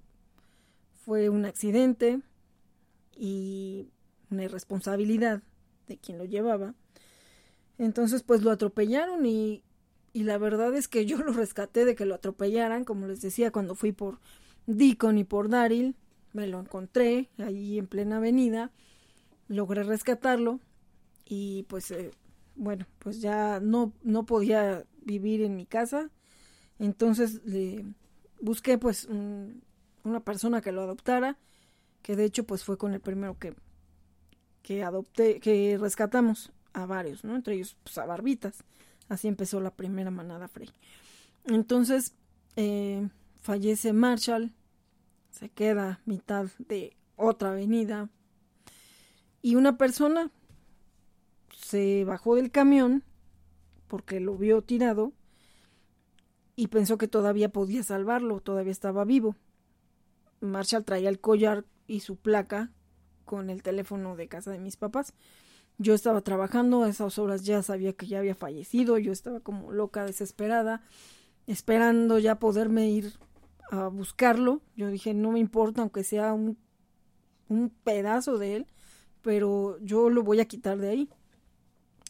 fue un accidente y una irresponsabilidad de quien lo llevaba. Entonces, pues lo atropellaron y, y la verdad es que yo lo rescaté de que lo atropellaran, como les decía, cuando fui por Deacon y por Daryl, me lo encontré ahí en plena avenida, logré rescatarlo y pues eh, bueno, pues ya no, no podía vivir en mi casa, entonces le busqué pues una persona que lo adoptara, que de hecho pues fue con el primero que, que adopté, que rescatamos a varios, ¿no? Entre ellos, pues a Barbitas. Así empezó la primera manada Frey. Entonces, eh, fallece Marshall, se queda mitad de otra avenida y una persona se bajó del camión porque lo vio tirado y pensó que todavía podía salvarlo, todavía estaba vivo. Marshall traía el collar y su placa con el teléfono de casa de mis papás. Yo estaba trabajando, a esas horas ya sabía que ya había fallecido, yo estaba como loca, desesperada, esperando ya poderme ir a buscarlo. Yo dije, no me importa, aunque sea un, un pedazo de él, pero yo lo voy a quitar de ahí.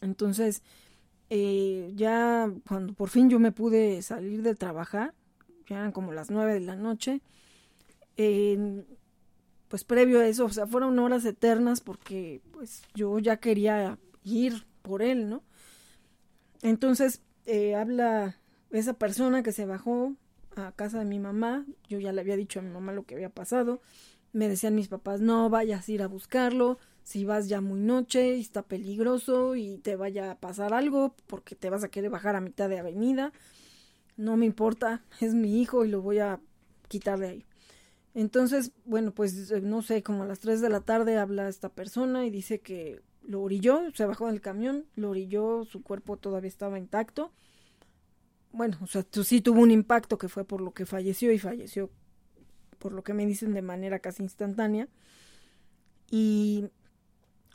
Entonces, eh, ya cuando por fin yo me pude salir de trabajar, ya eran como las nueve de la noche, pues previo a eso, o sea, fueron horas eternas porque pues yo ya quería ir por él, ¿no? Entonces eh, habla esa persona que se bajó a casa de mi mamá, yo ya le había dicho a mi mamá lo que había pasado, me decían mis papás, no vayas a ir a buscarlo, si vas ya muy noche y está peligroso y te vaya a pasar algo porque te vas a querer bajar a mitad de avenida, no me importa, [LAUGHS] es mi hijo y lo voy a quitar de ahí. Entonces, bueno, pues eh, no sé, como a las 3 de la tarde habla esta persona y dice que lo orilló, se bajó del camión, lo orilló, su cuerpo todavía estaba intacto. Bueno, o sea, sí tuvo un impacto que fue por lo que falleció y falleció, por lo que me dicen, de manera casi instantánea. Y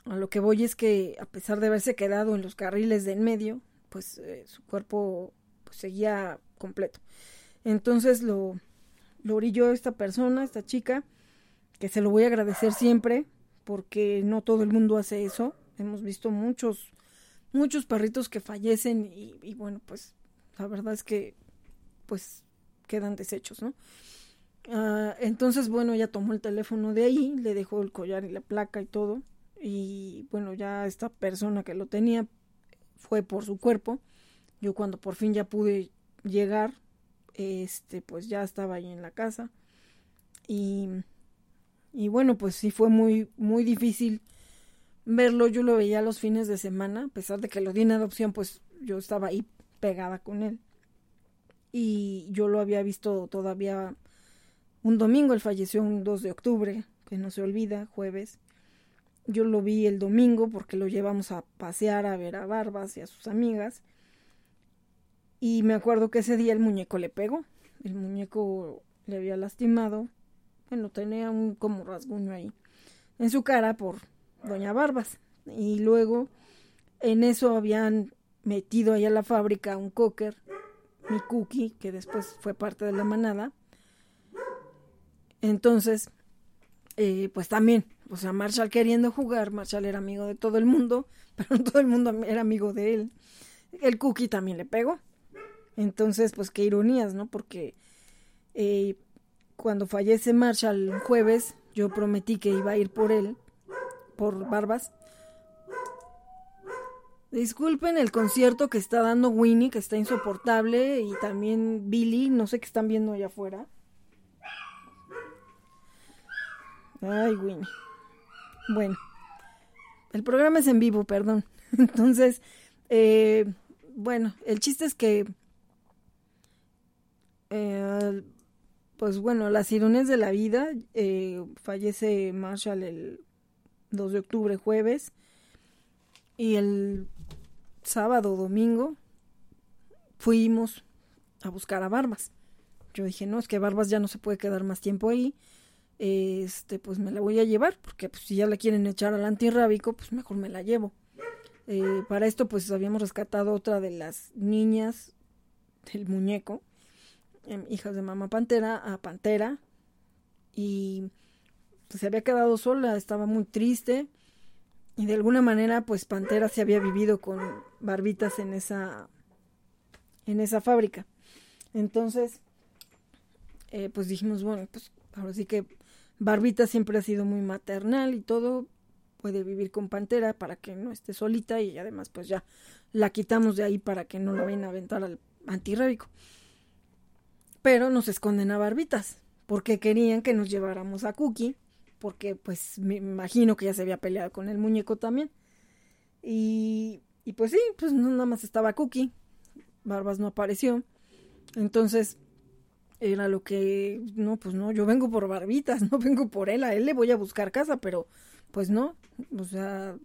a lo que voy es que a pesar de haberse quedado en los carriles de en medio, pues eh, su cuerpo pues, seguía completo. Entonces lo, lo orilló esta persona, esta chica, que se lo voy a agradecer siempre, porque no todo el mundo hace eso. Hemos visto muchos, muchos perritos que fallecen y, bueno, pues la verdad es que pues quedan deshechos, ¿no? Ah, entonces, bueno, ella tomó el teléfono de ahí, le dejó el collar y la placa y todo. Y bueno, ya esta persona que lo tenía fue por su cuerpo. Yo cuando por fin ya pude llegar, este, pues ya estaba ahí en la casa. Y, y bueno, pues sí fue muy, muy difícil verlo. Yo lo veía los fines de semana, a pesar de que lo di en adopción, pues yo estaba ahí pegada con él. Y yo lo había visto todavía un domingo, él falleció un 2 de octubre, que no se olvida, jueves. Yo lo vi el domingo porque lo llevamos a pasear a ver a Barbas y a sus amigas. Y me acuerdo que ese día el muñeco le pegó. El muñeco le había lastimado. Bueno, tenía un como rasguño ahí en su cara por Doña Barbas. Y luego en eso habían metido ahí a la fábrica un cocker, mi cookie, que después fue parte de la manada. Entonces, eh, pues también, o sea, Marshall queriendo jugar, Marshall era amigo de todo el mundo, [LAUGHS] pero todo el mundo era amigo de él. El cookie también le pegó. Entonces, pues qué ironías, ¿no? Porque eh, cuando fallece Marshall el jueves, yo prometí que iba a ir por él, por Barbas. Disculpen el concierto que está dando Winnie, que está insoportable, y también Billy, no sé qué están viendo allá afuera. Ay, Winnie. Bueno, el programa es en vivo, perdón. [LAUGHS] Entonces, eh, bueno, el chiste es que eh, pues bueno, las ironías de la vida. Eh, fallece Marshall el 2 de octubre, jueves. Y el sábado, domingo, fuimos a buscar a Barbas. Yo dije, no, es que Barbas ya no se puede quedar más tiempo ahí. Este, pues me la voy a llevar, porque pues, si ya la quieren echar al antirrábico, pues mejor me la llevo. Eh, para esto, pues habíamos rescatado otra de las niñas del muñeco Em, hijas de mamá pantera a pantera y pues, se había quedado sola, estaba muy triste y de alguna manera pues pantera se había vivido con barbitas en esa en esa fábrica. Entonces eh, pues dijimos bueno pues ahora sí que Barbita siempre ha sido muy maternal y todo puede vivir con Pantera para que no esté solita y además pues ya la quitamos de ahí para que no la vayan a aventar al antirrábico pero nos esconden a barbitas, porque querían que nos lleváramos a Cookie, porque pues me imagino que ya se había peleado con el muñeco también. Y, y pues sí, pues no, nada más estaba Cookie, Barbas no apareció. Entonces era lo que, no, pues no, yo vengo por barbitas, [LAUGHS] no vengo por él, a él le voy a buscar casa, pero pues no, o sea,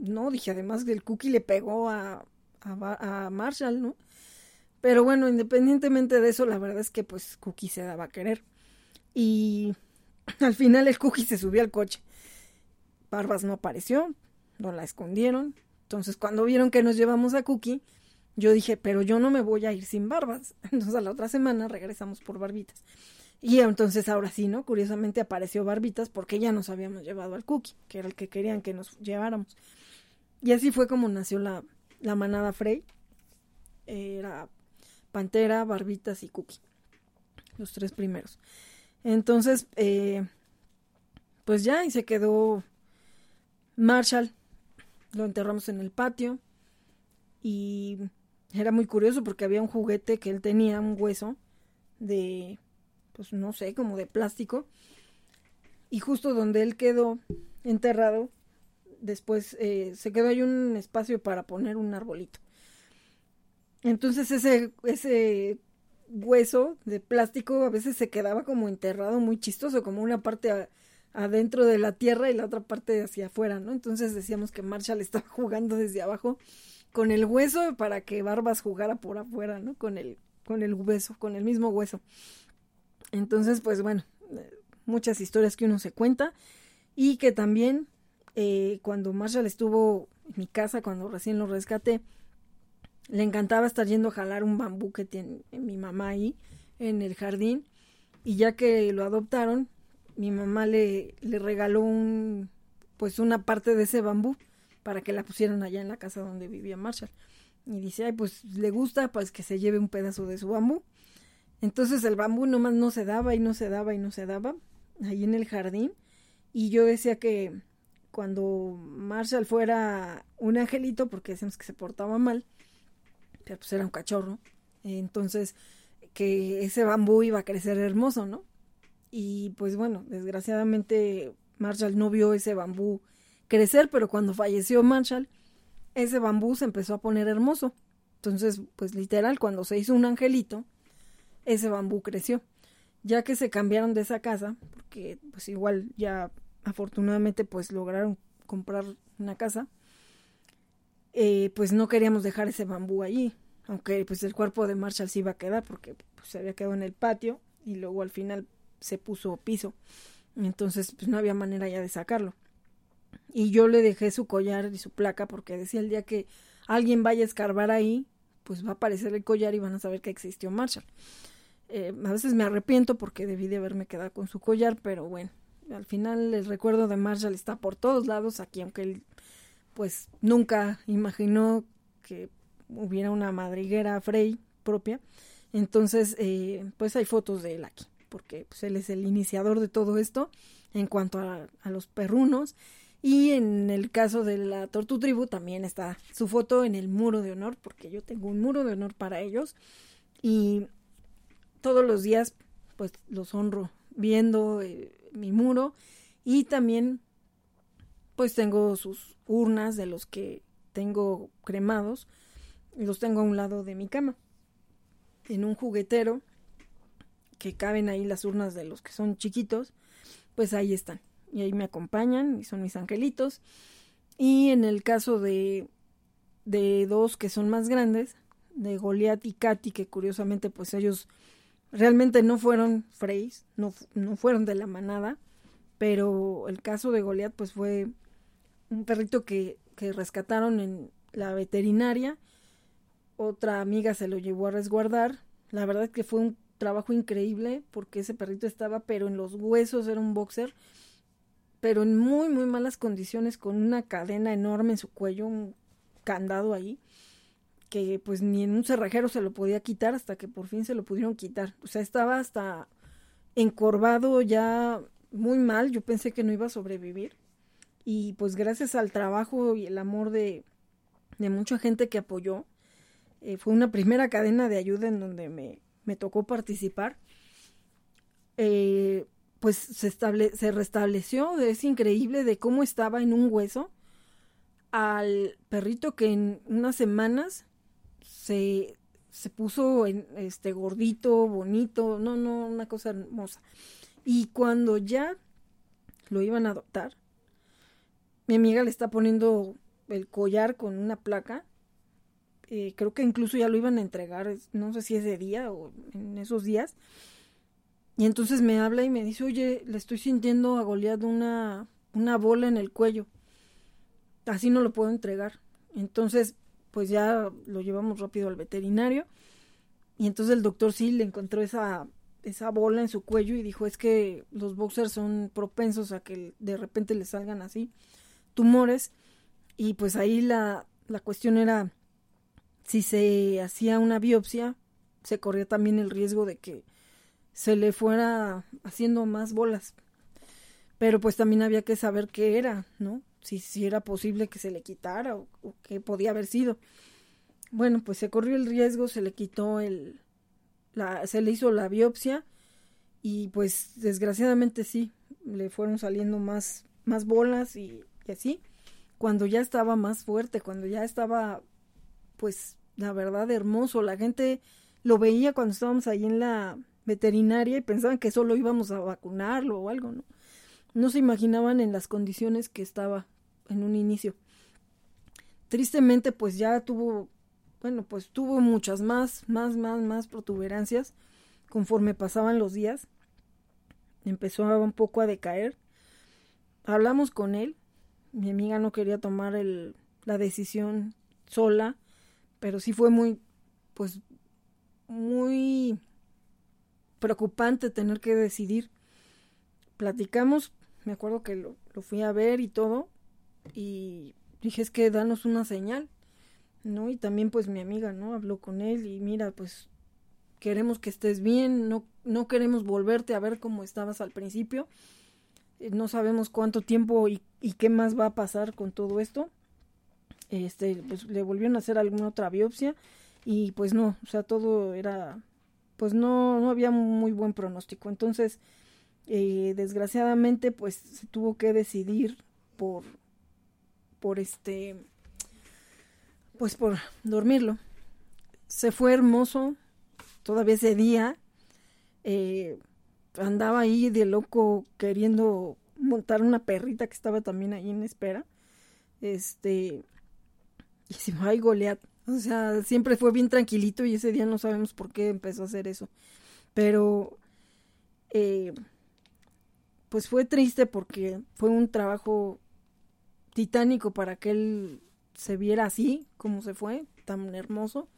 no, dije además que el Cookie le pegó a, a, a Marshall, ¿no? Pero bueno, independientemente de eso, la verdad es que pues Cookie se daba a querer. Y [CLEARS THROAT] al final el Cookie se subió al coche. Barbas no apareció, no la escondieron. Entonces cuando vieron que nos llevamos a Cookie, yo dije, pero yo no me voy a ir sin barbas. [LAUGHS] Entonces a la otra semana regresamos por barbitas. Y entonces ahora sí, ¿no? Curiosamente apareció barbitas porque ya nos habíamos llevado al Cookie, que era el que querían que nos lleváramos. Y así fue como nació la, la manada Frey era Pantera, Barbitas y Cookie. Los tres primeros. Entonces, eh, pues ya, y se quedó Marshall. Lo enterramos en el patio. Y era muy curioso porque había un juguete que él tenía, un hueso de, pues no sé, como de plástico. Y justo donde él quedó enterrado, después eh, se quedó ahí un espacio para poner un arbolito. Entonces ese, ese hueso de plástico a veces se quedaba como enterrado, muy chistoso, como una parte adentro de la tierra y la otra parte hacia afuera, ¿no? Entonces decíamos que Marshall estaba [LAUGHS] jugando desde abajo con el hueso para que Barbas jugara por afuera, ¿no? Con el, con el hueso, con el mismo hueso. Entonces, pues bueno, eh, muchas historias que uno se cuenta y que también eh, cuando Marshall estuvo en mi casa, cuando recién lo rescaté, le encantaba estar yendo a jalar un bambú que tiene mi mamá ahí en el jardín y ya que lo adoptaron, mi mamá le, le regaló un pues una parte de ese bambú para que la pusieran allá en la casa donde vivía Marshall. Y dice, ay, pues le gusta, pues que se lleve un pedazo de su bambú. Entonces el bambú nomás no se daba y no se daba y no se daba ahí en el jardín. Y yo decía que cuando Marshall fuera un angelito, porque decíamos que se portaba mal, pero pues era un cachorro, entonces que ese bambú iba a crecer hermoso, ¿no? Y pues bueno, desgraciadamente Marshall no vio ese bambú crecer, pero cuando falleció Marshall, ese bambú se empezó a poner hermoso. Entonces, pues literal, cuando se hizo un angelito, ese bambú creció. Ya que se cambiaron de esa casa, porque pues igual ya afortunadamente pues lograron comprar una casa, eh, pues no queríamos dejar ese bambú allí, aunque pues el cuerpo de Marshall sí iba a quedar porque pues, se había quedado en el patio y luego al final se puso piso. Entonces pues no había manera ya de sacarlo. Y yo le dejé su collar y su placa porque decía el día que alguien vaya a escarbar ahí, pues va a aparecer el collar y van a saber que existió Marshall. Eh, a veces me arrepiento porque debí de haberme quedado con su collar, pero bueno, al final el recuerdo de Marshall está por todos lados aquí, aunque él pues nunca imaginó que hubiera una madriguera Frey propia. Entonces, eh, pues hay fotos de él aquí, porque pues, él es el iniciador de todo esto en cuanto a, a los perrunos y en el caso de la Tortu Tribu también está su foto en el muro de honor, porque yo tengo un muro de honor para ellos. Y todos los días, pues los honro viendo eh, mi muro. Y también, pues tengo sus urnas de los que tengo cremados. Y los tengo a un lado de mi cama. En un juguetero que caben ahí las urnas de los que son chiquitos, pues ahí están y ahí me acompañan y son mis angelitos. Y en el caso de, de dos que son más grandes, de Goliath y Katy, que curiosamente pues ellos realmente no fueron Freys, no, no fueron de la manada, pero el caso de Goliath pues fue un perrito que, que rescataron en la veterinaria, otra amiga se lo llevó a resguardar, la verdad es que fue un trabajo increíble porque ese perrito estaba pero en los huesos, era un boxer, pero en muy, muy malas condiciones, con una cadena enorme en su cuello, un candado ahí, que pues ni en un cerrajero se lo podía quitar hasta que por fin se lo pudieron quitar. O sea, estaba hasta encorvado ya muy mal, yo pensé que no iba a sobrevivir. Y pues gracias al trabajo y el amor de, de mucha gente que apoyó, eh, fue una primera cadena de ayuda en donde me, me tocó participar. Eh, pues se, estable, se restableció, es increíble de cómo estaba en un hueso al perrito que en unas semanas se, se puso en, este gordito, bonito, no, no, una cosa hermosa. Y cuando ya lo iban a adoptar, mi amiga le está poniendo el collar con una placa. Eh, creo que incluso ya lo iban a entregar, no sé si ese día o en esos días. Y entonces me habla y me dice, oye, le estoy sintiendo a una, una bola en el cuello. Así no lo puedo entregar. Entonces, pues ya lo llevamos rápido al veterinario. Y entonces el doctor sí le encontró esa, esa bola en su cuello y dijo, es que los boxers son propensos a que de repente le salgan así tumores. Y pues ahí la, la cuestión era si se hacía una biopsia, se corría también el riesgo de que se le fuera haciendo más bolas. Pero pues también había que saber qué era, ¿no? Si, si era posible que se le quitara o, qué podía haber sido. Bueno, pues se corrió el riesgo, se le quitó el, la, se le hizo la biopsia y pues desgraciadamente sí, le fueron saliendo más, más bolas y, y así. Cuando ya estaba más fuerte, cuando ya estaba, pues la verdad hermoso, la gente lo veía cuando estábamos ahí en la veterinaria y pensaban que solo íbamos a vacunarlo o algo, ¿no? No se imaginaban en las condiciones que estaba en un inicio. Tristemente, pues ya tuvo bueno, pues tuvo muchas más, más, más, más protuberancias conforme pasaban los días. Empezó un poco a decaer. Hablamos con él. Mi amiga no quería tomar la decisión sola, pero sí fue muy, pues, muy preocupante tener que decidir. Platicamos, me acuerdo que lo, lo fui a ver y todo, y dije es que danos una señal ¿no? Y también pues mi amiga, ¿no? Habló con él y mira, pues queremos que estés bien, no, no queremos volverte a ver como estabas al principio, eh, no sabemos cuánto tiempo y, y, qué más va a pasar con todo esto. Este, pues le volvieron a hacer alguna otra biopsia y pues no, o sea, todo era, pues no, no había muy buen pronóstico. Entonces, eh, desgraciadamente, pues se tuvo que decidir por, por este, pues por dormirlo. Se fue hermoso, todavía ese día. Eh, andaba ahí de loco queriendo montar una perrita que estaba también ahí en espera. Este, y se ay, Goliat. O sea, siempre fue bien tranquilito y ese día no sabemos por qué empezó a hacer eso. Pero, eh, pues fue triste porque fue un trabajo titánico para que él se viera así como se fue, tan hermoso.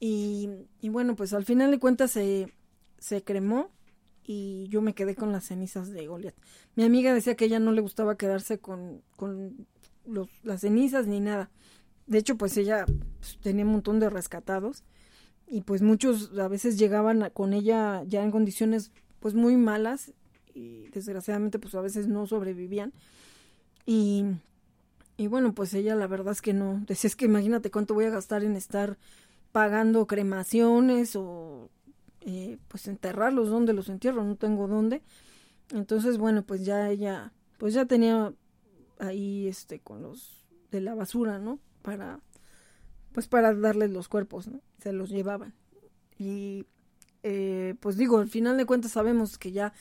Y, y bueno, pues al final de cuentas se, se cremó y yo me quedé con las cenizas de Goliath. Mi amiga decía que ella no le gustaba quedarse con, con las cenizas ni nada. De hecho, pues ella pues, tenía un montón de rescatados y pues muchos a veces llegaban con ella ya en condiciones pues muy malas y desgraciadamente pues a veces no sobrevivían. Y y bueno, pues ella la verdad es que no. Decía, es que imagínate cuánto voy a gastar en estar pagando cremaciones o eh, pues enterrarlos, ¿dónde los entierro? No tengo dónde. Entonces, bueno, pues ya ella, pues ya tenía ahí este con los de la basura, ¿no? Para, pues para darles los cuerpos. Se los llevaban. Y eh, pues digo, al final de cuentas sabemos que ya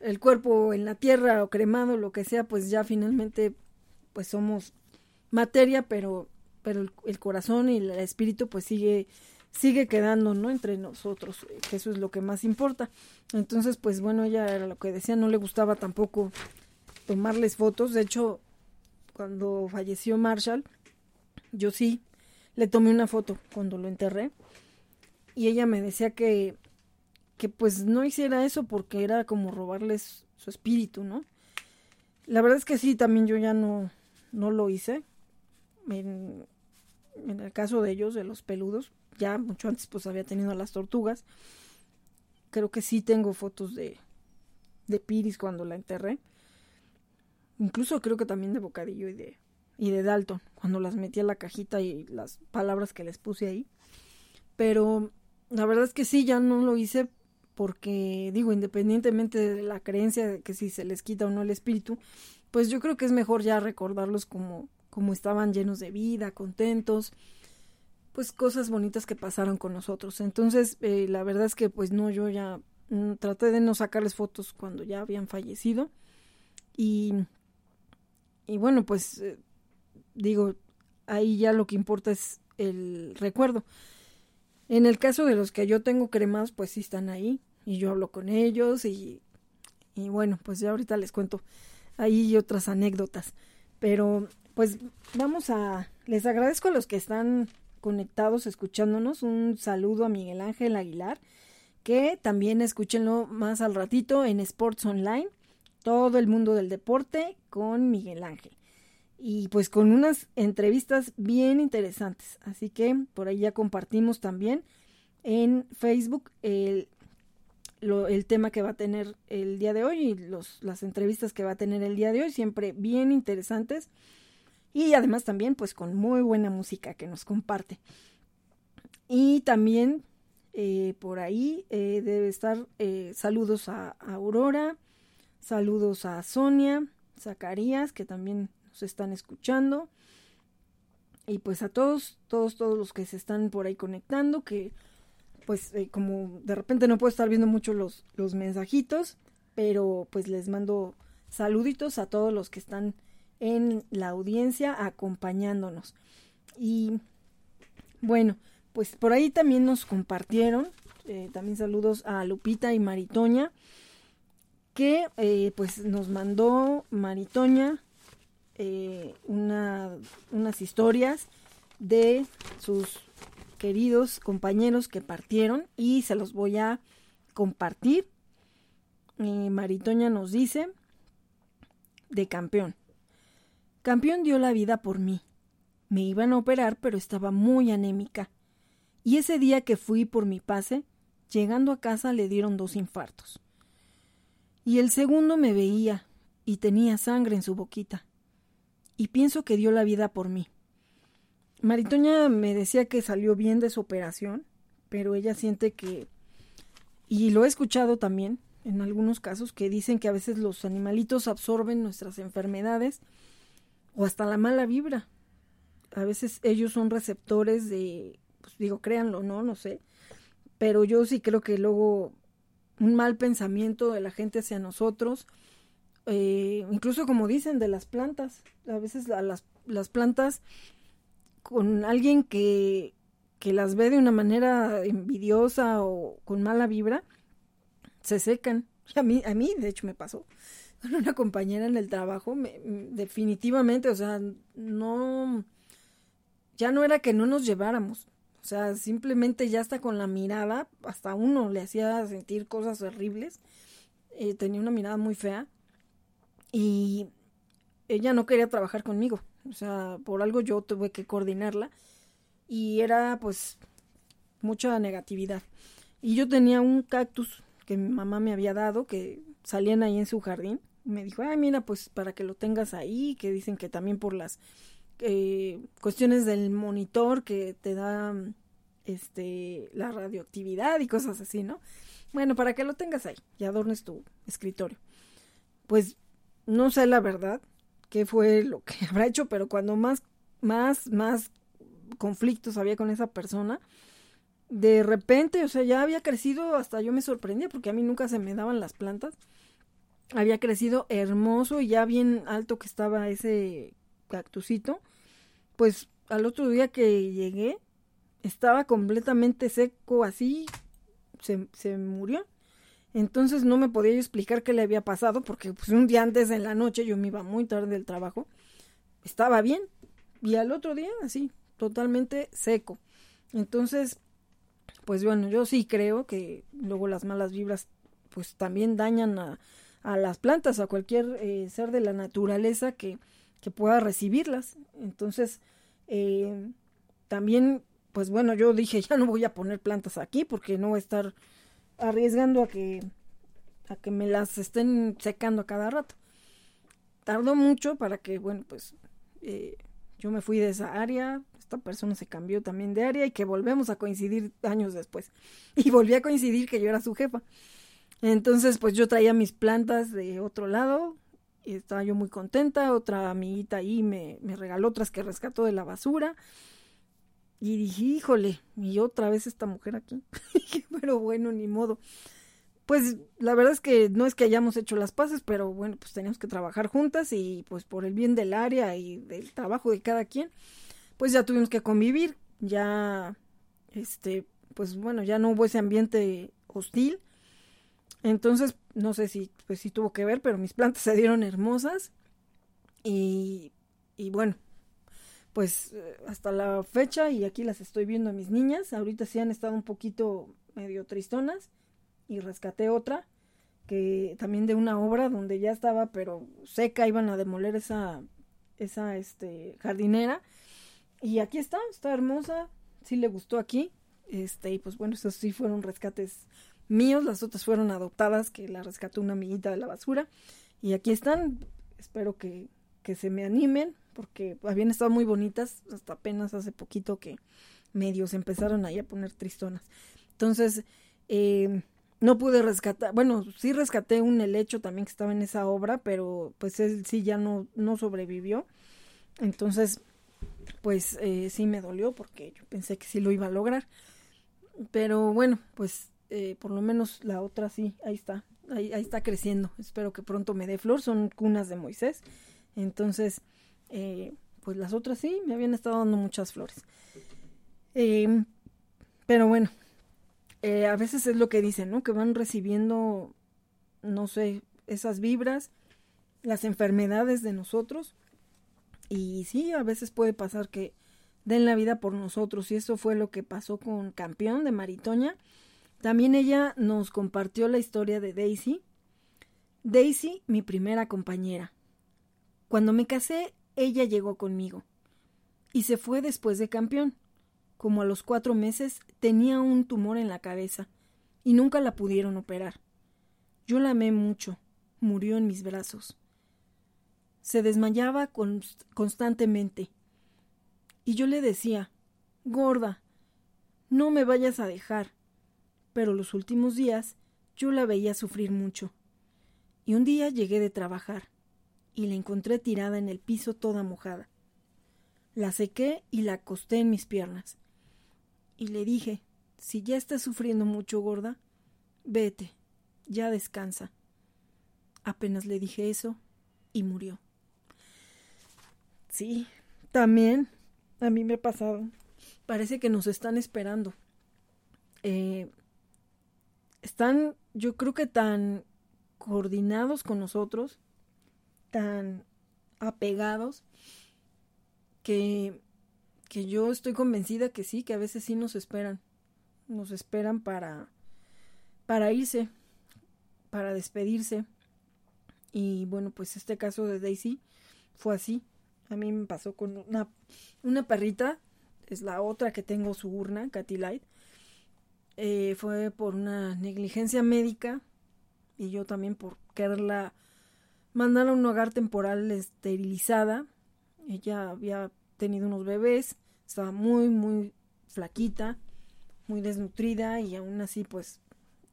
el cuerpo en la tierra o cremado, lo que sea, pues ya finalmente pues somos materia, pero, pero el, corazón y el espíritu pues sigue, sigue quedando, ¿no? Entre nosotros, que eso es lo que más importa. Entonces, pues bueno, ella era lo que decía, no le gustaba tampoco tomarles fotos. De hecho, cuando falleció Marshall, yo sí le tomé una foto cuando lo enterré. Y ella me decía que, que pues no hiciera eso porque era como robarles su espíritu, ¿no? La verdad es que sí, también yo ya no, no lo hice en, el caso de ellos, de los peludos, ya mucho antes pues había tenido las tortugas. Creo que sí tengo fotos de, de Piris cuando la enterré. Incluso creo que también de Bocadillo y de, y de Dalton, cuando las metí a la cajita y las palabras que les puse ahí. Pero la verdad es que sí, ya no lo hice porque digo, independientemente de la creencia de que si se les quita o no el espíritu, pues yo creo que es mejor ya recordarlos como, como estaban llenos de vida, contentos, pues cosas bonitas que pasaron con nosotros. Entonces, eh, la verdad es que pues no, yo ya mm, traté de no sacarles fotos cuando ya habían fallecido. Y, y bueno, pues eh, digo, ahí ya lo que importa es el recuerdo. En el caso de los que yo tengo cremados, pues sí están ahí y yo hablo con ellos y, y bueno, pues ya ahorita les cuento ahí otras anécdotas. Pero pues vamos a, les agradezco a los que están conectados, escuchándonos. Un saludo a Miguel Ángel Aguilar, que también escúchenlo más al ratito en Sports Online, todo el mundo del deporte con Miguel Ángel. Y pues con unas entrevistas bien interesantes. Así que por ahí ya compartimos también en Facebook el, el tema que va a tener el día de hoy y los, las entrevistas que va a tener el día de hoy, siempre bien interesantes y además también pues con muy buena música que nos comparte. Y también eh, por ahí eh, debe estar eh, saludos a, a Aurora, saludos a Sonia, Zacarías, que también nos están escuchando. Y pues a todos, todos, todos los que se están por ahí conectando, que pues eh, como de repente no puedo estar viendo mucho los, los mensajitos, pero pues les mando saluditos a todos los que están en la audiencia acompañándonos. Y bueno, pues por ahí también nos compartieron, eh, también saludos a Lupita y Maritoña, que eh, pues nos mandó Maritoña eh, una, unas historias de sus queridos compañeros que partieron y se los voy a compartir. Eh, Maritoña nos dice de campeón. Campeón dio la vida por mí. Me iban a operar, pero estaba muy anémica. Y ese día que fui por mi pase, llegando a casa le dieron dos infartos. Y el segundo me veía y tenía sangre en su boquita y pienso que dio la vida por mí. Maritoña me decía que salió bien de su operación, pero ella siente que, y lo he escuchado también en algunos casos, que dicen que a veces los animalitos absorben nuestras enfermedades o hasta la mala vibra. A veces ellos son receptores de, pues digo, créanlo, no, no sé, pero yo sí creo que luego un mal pensamiento de la gente hacia nosotros, eh, incluso como dicen de las plantas, a veces las, las plantas con alguien que, que las ve de una manera envidiosa o con mala vibra, se secan. A mí, a mí de hecho, me pasó con una compañera en el trabajo, me, definitivamente, o sea, no, ya no era que no nos lleváramos, o sea, simplemente ya hasta con la mirada, hasta uno le hacía sentir cosas horribles, eh, tenía una mirada muy fea, y ella no quería trabajar conmigo. O sea, por algo yo tuve que coordinarla y era pues mucha negatividad. Y yo tenía un cactus que mi mamá me había dado, que salían ahí en su jardín. me dijo, ay, mira, pues para que lo tengas ahí, que dicen que también por las eh, cuestiones del monitor que te da este la radioactividad y cosas así, ¿no? Bueno, para que lo tengas ahí y adornes tu escritorio. Pues no sé la verdad qué fue lo que [LAUGHS] habrá hecho, pero cuando más, más, más conflictos había con esa persona, de repente, o sea, ya había crecido, hasta yo me sorprendía porque a mí nunca se me daban las plantas. Había crecido hermoso y ya bien alto que estaba ese cactusito. Pues al otro día que llegué, estaba completamente seco así, se, se murió. Entonces no me podía explicar qué le había pasado porque pues un día antes en la noche yo me iba muy tarde del trabajo. Estaba bien y al otro día así, totalmente seco. Entonces, pues bueno, yo sí creo que luego las malas vibras pues también dañan a, a las plantas, a cualquier eh, ser de la naturaleza que, que pueda recibirlas. Entonces, eh, también, pues bueno, yo dije, [LAUGHS] ya no voy a poner plantas aquí porque no voy a estar arriesgando a que a que me las estén secando a cada rato. Tardó mucho para que, bueno, pues eh, yo me fui de esa área, esta persona se cambió también de área y que volvemos a coincidir años después. [LAUGHS] Y volví a coincidir que yo era su jefa. Entonces, pues yo traía mis plantas de otro lado y estaba yo muy contenta. Otra amiguita ahí me, me regaló otras que rescató de la basura. Y dije, híjole, y otra vez esta mujer aquí. [LAUGHS] pero bueno, ni modo. Pues la verdad es que no es que hayamos hecho las paces, pero bueno, pues teníamos que trabajar juntas y pues por el bien del área y del trabajo de cada quien, pues ya tuvimos que convivir. Ya, este, pues bueno, ya no hubo ese ambiente hostil. Entonces, no sé si, pues sí tuvo que ver, pero mis plantas se dieron hermosas. Y, y bueno, pues eh, hasta la fecha y aquí las estoy viendo a mis niñas. Ahorita sí han estado un poquito medio tristonas y rescaté otra que también de una obra donde ya estaba pero seca, iban a demoler esa esa este, jardinera. Y aquí está, está hermosa, sí le gustó aquí. Este, y pues bueno, esos sí fueron rescates míos, las otras fueron adoptadas, que la rescató una amiguita de la basura. Y aquí están, espero que, que se me animen, porque habían estado muy bonitas, hasta apenas hace poquito que medios empezaron ahí a poner tristonas. Entonces, eh, no pude rescatar, bueno, sí rescaté un helecho también que estaba en esa obra, pero pues él sí ya no, no sobrevivió. Entonces, pues eh, sí me dolió porque yo pensé que sí lo iba a lograr. Pero bueno, pues eh, por lo menos la otra sí, ahí está, ahí, ahí, está creciendo. Espero que pronto me dé flor, son cunas de Moisés. Entonces, eh, pues las otras sí, me habían estado dando muchas flores. pero bueno, eh, a veces es lo que dicen, ¿no? Que van recibiendo, no sé, esas vibras, las enfermedades de nosotros. Y sí, a veces puede pasar que den la vida por nosotros. Y eso fue lo que pasó con Campeón de Maritoña. También ella nos compartió la historia de Daisy. Daisy, mi primera compañera. Cuando me casé, ella llegó conmigo. Y se fue después de Campeón como a los cuatro meses, tenía un tumor en la cabeza y nunca la pudieron operar. Yo la amé mucho. Murió en mis brazos. Se desmayaba constantemente. Y yo le decía, Gorda, no me vayas a dejar. Pero los últimos días yo la veía sufrir mucho. Y un día llegué de trabajar y la encontré tirada en el piso toda mojada. La sequé y la acosté en mis piernas y le dije, si ya estás sufriendo mucho, gorda, vete, ya descansa. Apenas le dije eso y murió. Sí, también a mí me ha pasado. Parece que nos están esperando. Eh, están, yo creo que tan coordinados con nosotros, tan apegados, que que yo estoy convencida que sí, que a veces sí nos esperan. Nos esperan para para irse, para despedirse. Y bueno, pues este caso de Daisy fue así. A mí me pasó con una, una perrita, es la otra que tengo su urna, Katy Light. Eh, fue por una negligencia médica y yo también por quererla mandar a un hogar temporal esterilizada. Ella había tenido unos bebés estaba muy, muy flaquita, muy desnutrida y aún así pues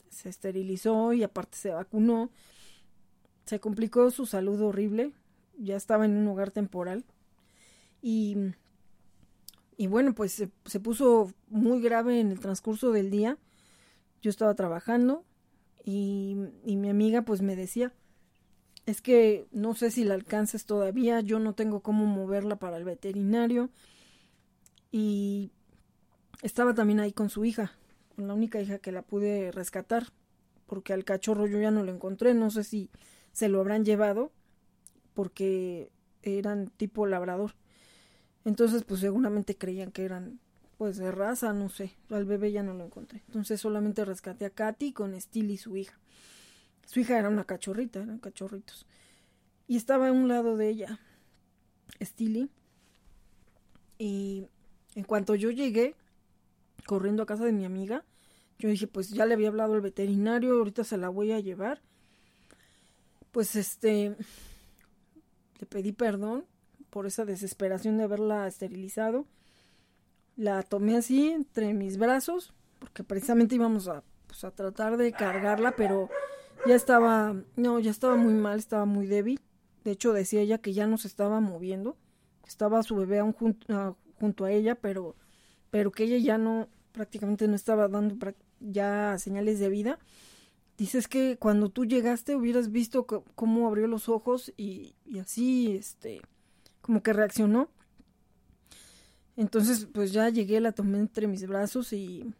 se esterilizó y aparte se vacunó. Se complicó su salud horrible, ya estaba en un hogar temporal y, y bueno pues se, se puso muy grave en el transcurso del día. Yo estaba trabajando y, y mi amiga pues me decía, es que no sé si la alcances todavía, yo no tengo cómo moverla para el veterinario y estaba también ahí con su hija, con la única hija que la pude rescatar, porque al cachorro yo ya no lo encontré, no sé si se lo habrán llevado, porque eran tipo labrador. Entonces, pues seguramente creían que eran pues de raza, no sé. Al bebé ya no lo encontré. Entonces solamente rescaté a Katy con Steel y su hija. Su hija era una cachorrita, eran cachorritos. Y estaba a un lado de ella, Steely. Y en cuanto yo llegué, corriendo a casa de mi amiga, yo dije, pues ya le había hablado al veterinario, ahorita se la voy a llevar. Pues este, le pedí perdón por esa desesperación de haberla esterilizado. La tomé así entre mis brazos, porque precisamente íbamos a, pues, a tratar de cargarla, pero ya estaba, no, ya estaba muy mal, estaba muy débil. De hecho, decía ella que ya no se estaba moviendo, estaba su bebé aún junto, junto a ella, pero, pero que ella ya no, prácticamente no estaba dando ya señales de vida. Dices que cuando tú llegaste hubieras visto cómo abrió los ojos y, y así, este, como que reaccionó. Entonces, pues ya llegué, la tomé entre mis brazos y,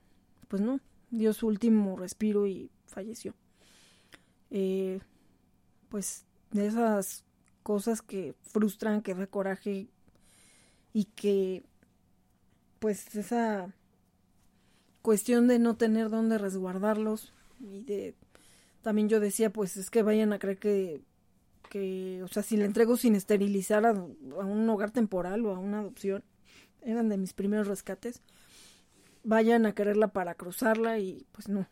pues no, dio su último respiro y falleció. Eh, pues de esas cosas que frustran, que da coraje y que pues esa cuestión de no tener dónde resguardarlos y de también yo decía pues es que vayan a creer que que, o sea, si la entrego sin esterilizar a, a un hogar temporal o a una adopción, eran de mis primeros rescates, vayan a quererla para cruzarla y pues no.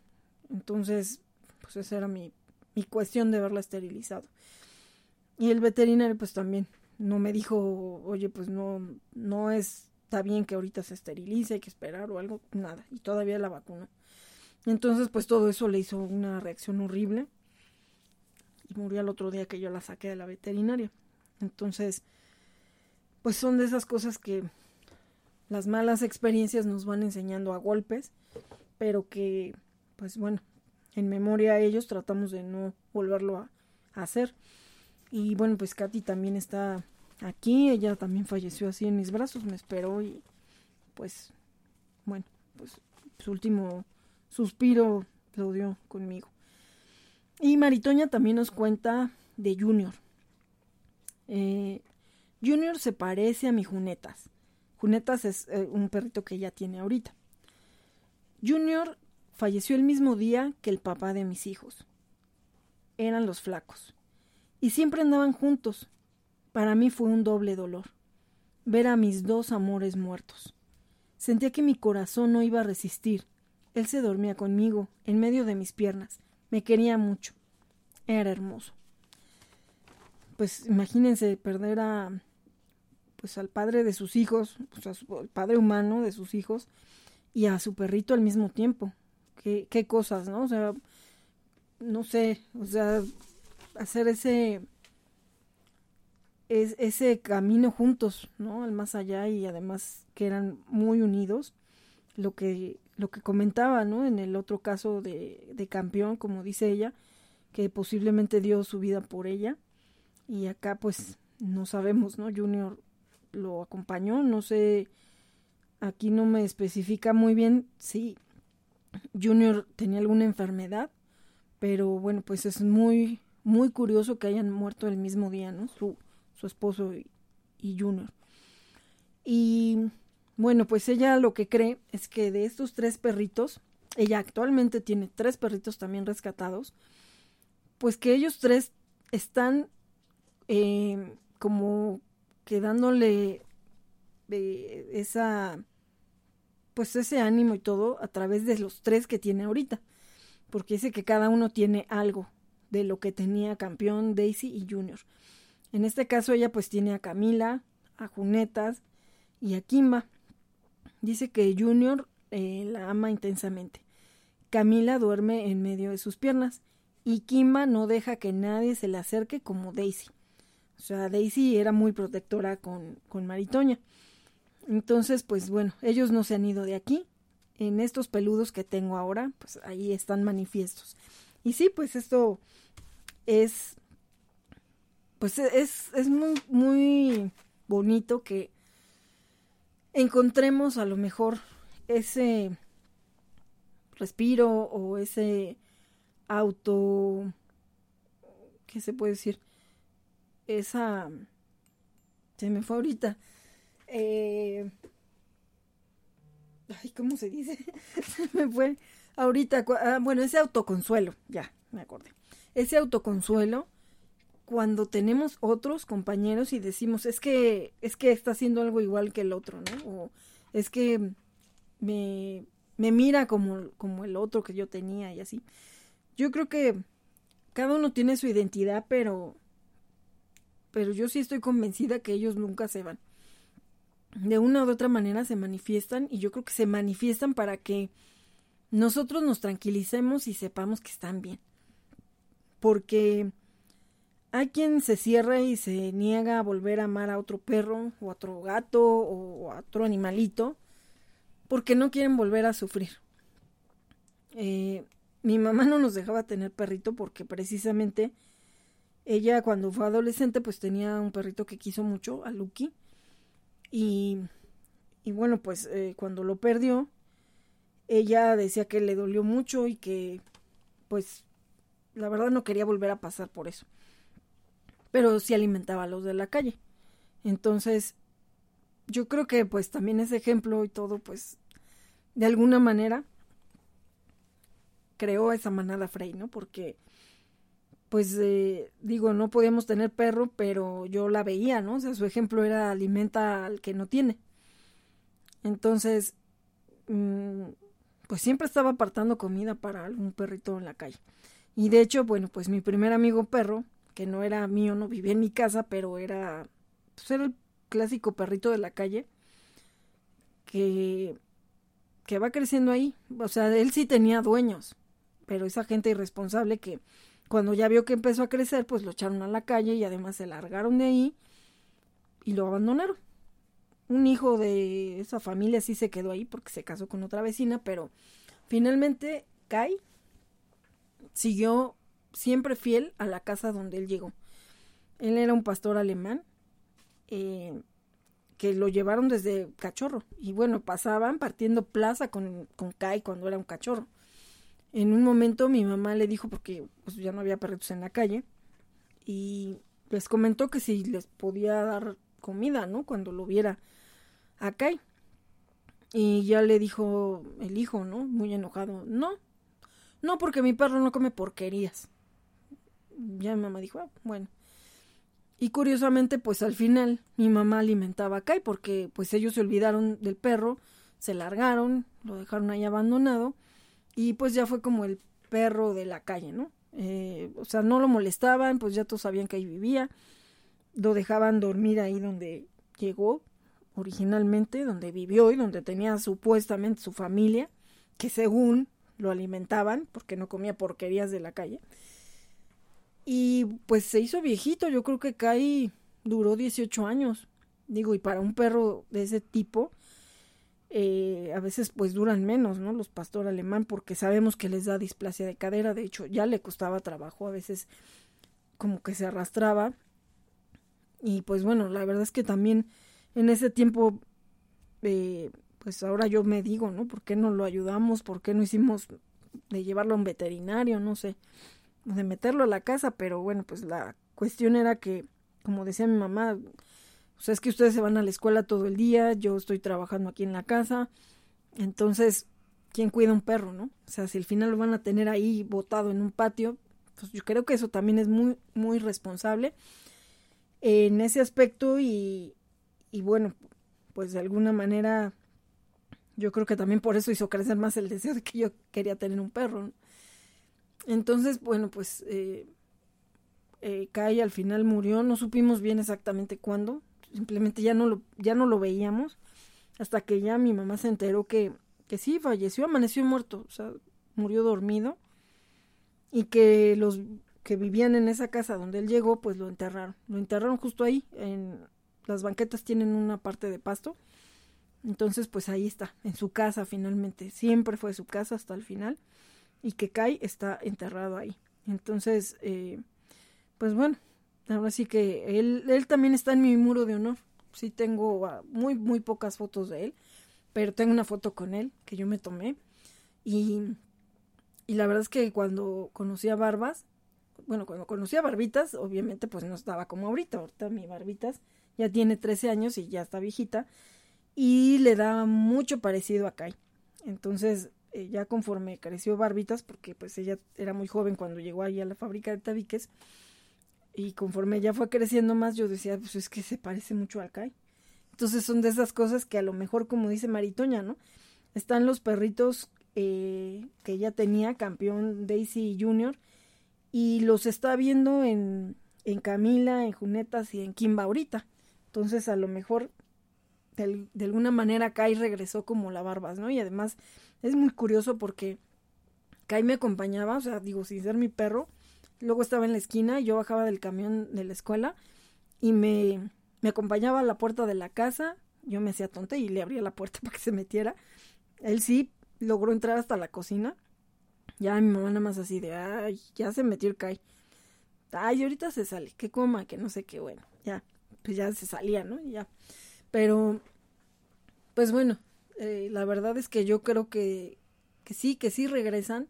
Entonces, pues esa era mi, mi cuestión de verla esterilizado. Y el veterinario pues también no me dijo, oye, pues no, no es, está bien que ahorita se esterilice, hay que esperar o algo, nada. Y todavía la vacuna. Entonces, pues todo eso le hizo una reacción horrible. Y murió el otro día que yo la saqué de la veterinaria. Entonces, pues son de esas cosas que las malas experiencias nos van enseñando a golpes, pero que, pues bueno, en memoria a ellos tratamos de no volverlo a, hacer. Y bueno, pues Katy también está aquí, ella también falleció así en mis brazos, me esperó y pues bueno, pues su último suspiro lo dio conmigo. Y Maritoña también nos cuenta de Junior. Eh, Junior se parece a mi Junetas. Junetas es eh, un perrito que ella tiene ahorita. Junior falleció el mismo día que el papá de mis hijos. Eran los flacos. Y siempre andaban juntos. Para mí fue un doble dolor. Ver a mis dos amores muertos. Sentía que mi corazón no iba a resistir. Él se dormía conmigo, en medio de mis piernas. Me quería mucho. Era hermoso. Pues imagínense perder a pues al padre de sus hijos, pues al padre humano de sus hijos y a su perrito al mismo tiempo qué, qué cosas, ¿no? O sea, no sé, o sea, hacer ese es, ese camino juntos, ¿no? Al más allá y además que eran muy unidos, lo que lo que comentaba, ¿no? En el otro caso de, de campeón, como dice ella, que posiblemente dio su vida por ella y acá pues no sabemos, ¿no? Junior lo acompañó, no sé, aquí no me especifica muy bien si Junior tenía alguna enfermedad, pero bueno, pues es muy, muy curioso que hayan muerto el mismo día, ¿no? Su, su esposo y, Junior. Y bueno, pues ella lo que cree es que de estos tres perritos, ella actualmente tiene tres perritos también rescatados, pues que ellos tres están eh, como quedándole eh, esa pues ese ánimo y todo a través de los tres que tiene ahorita, porque dice que cada uno tiene algo de lo que tenía campeón Daisy y Junior. En este caso ella pues tiene a Camila, a Junetas y a Kimba. Dice que Junior eh, la ama intensamente. Camila duerme en medio de sus piernas y Kimba no deja que nadie se le acerque como Daisy. O sea, Daisy era muy protectora con, con Maritoña. Entonces, pues bueno, ellos no se han ido de aquí. En estos peludos que tengo ahora, pues ahí están manifiestos. Y sí, pues esto es, pues es, es muy, muy bonito que encontremos a lo mejor ese respiro o ese auto, ¿qué se puede decir? Esa, se me fue ahorita, eh, ay, ¿cómo se dice? [LAUGHS] me fue ahorita, ah, bueno, ese autoconsuelo, ya, me acordé. Ese autoconsuelo cuando tenemos otros compañeros y decimos, es que, es que está haciendo algo igual que el otro, ¿no? O es que me, me mira como, como el otro que yo tenía y así. Yo creo que cada uno tiene su identidad, pero, pero yo sí estoy convencida que ellos nunca se van de una u otra manera se manifiestan y yo creo que se manifiestan para que nosotros nos tranquilicemos y sepamos que están bien. Porque hay quien se cierra y se niega a volver a amar a otro perro o a otro gato o a otro animalito porque no quieren volver a sufrir. Eh, mi mamá no nos dejaba tener perrito porque precisamente ella cuando fue adolescente pues tenía un perrito que quiso mucho, a Lucky y, y bueno, pues eh, cuando lo perdió, ella decía que le dolió mucho y que pues la verdad no quería volver a pasar por eso. Pero sí alimentaba a los de la calle. Entonces, yo creo que pues también ese ejemplo y todo, pues, de alguna manera creó esa manada Frey, ¿no? Porque pues eh, digo, no podíamos tener perro, pero yo la veía, ¿no? O sea, su ejemplo era alimenta al que no tiene. Entonces, mm, pues siempre estaba apartando comida para algún perrito en la calle. Y de hecho, bueno, pues mi primer amigo perro, que no era mío, no vivía en mi casa, pero era, pues era el clásico perrito de la calle, que, que va creciendo ahí. O sea, él sí tenía dueños, pero esa gente irresponsable que cuando ya vio que empezó a crecer, pues lo echaron a la calle y además se largaron de ahí y lo abandonaron. Un hijo de esa familia sí se quedó ahí porque se casó con otra vecina, pero finalmente Kai siguió siempre fiel a la casa donde él llegó. Él era un pastor alemán eh, que lo llevaron desde cachorro y bueno, pasaban partiendo plaza con, con Kai cuando era un cachorro. En un momento mi mamá le dijo, porque pues, ya no había perritos en la calle, y les comentó que si les podía dar comida, ¿no? Cuando lo viera a. Y ya le dijo el hijo, ¿no? Muy enojado, no, no, porque mi perro no come porquerías. Ya mi mamá dijo, ah, bueno. Y curiosamente, pues al final mi mamá alimentaba a Kai porque pues ellos se olvidaron del perro, se largaron, lo dejaron ahí abandonado y pues ya fue como el perro de la calle, ¿no? Eh, o sea, no lo molestaban, pues ya todos sabían que ahí vivía, lo dejaban dormir ahí donde llegó originalmente, donde vivió y donde tenía supuestamente su familia, que según lo alimentaban, porque no comía porquerías de la calle. Y pues se hizo viejito, yo creo que Kai duró 18 años. Digo, y para un perro de ese tipo, eh, a veces pues duran menos, ¿no? Los pastor alemán, porque sabemos que les da displasia de cadera, de hecho ya le costaba trabajo, a veces como que se arrastraba. Y pues bueno, la verdad es que también en ese tiempo, eh, pues ahora yo me digo, ¿no? ¿Por qué no lo ayudamos? ¿Por qué no hicimos de llevarlo a un veterinario? No sé, de meterlo a la casa, pero bueno, pues la cuestión era que, como decía mi mamá, o sea, es que ustedes se van a la escuela todo el día, yo estoy trabajando aquí en la casa, entonces, ¿quién cuida un perro, no? O sea, si al final lo van a tener ahí botado en un patio, pues yo creo que eso también es muy, muy responsable en ese aspecto y, y bueno, pues de alguna manera yo creo que también por eso hizo crecer más el deseo de que yo quería tener un perro. Entonces, bueno, pues eh, eh, Kai al final murió, no supimos bien exactamente cuándo, simplemente ya no lo, ya no lo veíamos, hasta que ya mi mamá se enteró que, que sí, falleció, amaneció muerto, o sea, murió dormido, y que los que vivían en esa casa donde él llegó, pues lo enterraron, lo enterraron justo ahí, en las banquetas tienen una parte de pasto, entonces pues ahí está, en su casa finalmente, siempre fue su casa hasta el final, y que Kai está enterrado ahí. Entonces, eh, pues bueno, Ahora sí que él, él también está en mi muro de honor. Sí tengo ah, muy, muy pocas fotos de él, pero tengo una foto con él que yo me tomé. Y, y la verdad es que cuando conocí a Barbas, bueno, cuando conocí a Barbitas, obviamente pues no estaba como ahorita. Ahorita mi Barbitas ya tiene 13 años y ya está viejita. Y le da mucho parecido a Kai. Entonces, eh, ya conforme creció Barbitas, porque pues ella era muy joven cuando llegó ahí a la fábrica de tabiques, y conforme ya fue creciendo más, yo decía, pues es que se parece mucho al Kai. Entonces son de esas cosas que a lo mejor, como dice Maritoña, ¿no? Están los perritos eh, que ella tenía, campeón Daisy Junior, y los está viendo en, en Camila, en Junetas y en Kimba ahorita. Entonces a lo mejor de, de alguna manera Kai regresó como la Barbas, ¿no? Y además es muy curioso porque Kai me acompañaba, o sea, digo, sin ser mi perro, Luego estaba en la esquina, yo bajaba del camión de la escuela y me, me acompañaba a la puerta de la casa. Yo me hacía tonta y le abría la puerta [LAUGHS] para que se metiera. Él sí logró entrar hasta la cocina. Ya mi mamá nada más así de, ay, ya se metió el Kai. Ay, ahorita se sale, que coma, que no sé qué, bueno, ya, pues ya se salía, ¿no? Ya. Pero, pues bueno, eh, la verdad es que yo creo que, que sí, que sí regresan,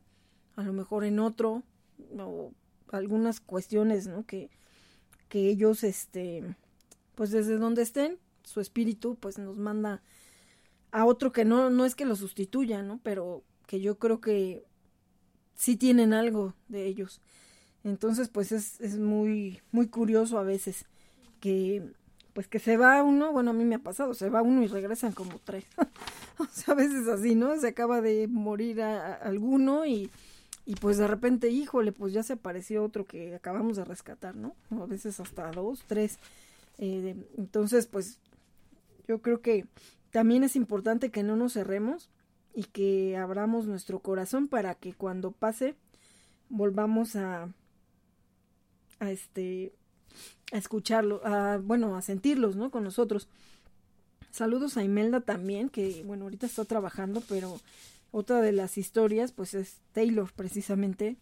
a lo mejor en otro, o algunas cuestiones, ¿no? Que, que ellos, este, pues desde donde estén, su espíritu, pues nos manda a otro que no, no es que lo sustituya, ¿no? Pero que yo creo que sí tienen algo de ellos. Entonces, pues es, es muy, muy curioso a veces que pues que se va uno, bueno, a mí me ha pasado, se va uno y regresan como tres. [LAUGHS] o sea, a veces así, ¿no? Se acaba de morir a, alguno y, y, pues de repente, híjole, pues ya se apareció otro que acabamos de rescatar, ¿no? a veces hasta dos, tres. Eh, entonces, pues yo creo que también es importante que no nos cerremos y que abramos nuestro corazón para que cuando pase volvamos a, a este a escucharlo, a, bueno, a sentirlos, ¿no? Con nosotros. Saludos a Imelda también, que bueno, ahorita está trabajando, pero otra de las historias, pues es Taylor, precisamente,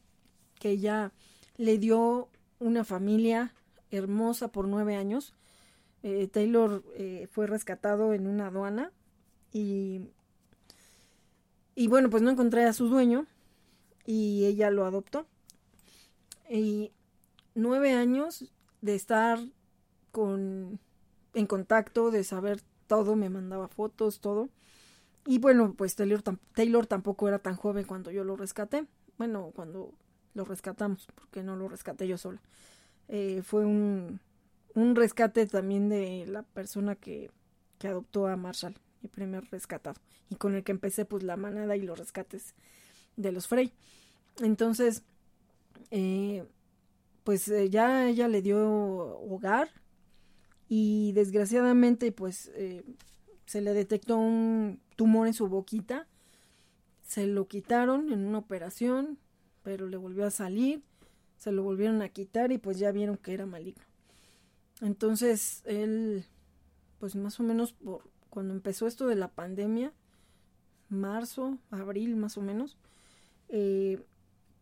que ella le dio una familia hermosa por nueve años. Eh, Taylor eh, fue rescatado en una aduana y, y bueno, pues no encontré a su dueño y ella lo adoptó. Y nueve años de estar con en contacto, de saber todo, me mandaba fotos, todo. Y bueno, pues Taylor, Taylor tampoco era tan joven cuando yo lo rescaté. Bueno, cuando lo rescatamos, porque no lo rescaté yo sola. Eh, fue un, un rescate también de la persona que, que adoptó a Marshall, mi primer rescatado, y con el que empecé pues la manada y los rescates de los Frey. Entonces, eh, pues eh, ya ella le dio hogar y desgraciadamente pues eh, se le detectó un tumor en su boquita, se lo quitaron en una operación, pero le volvió a salir, se lo volvieron a quitar y pues ya vieron que era maligno. Entonces él, pues más o menos por cuando empezó esto de la pandemia, marzo, abril más o menos, eh,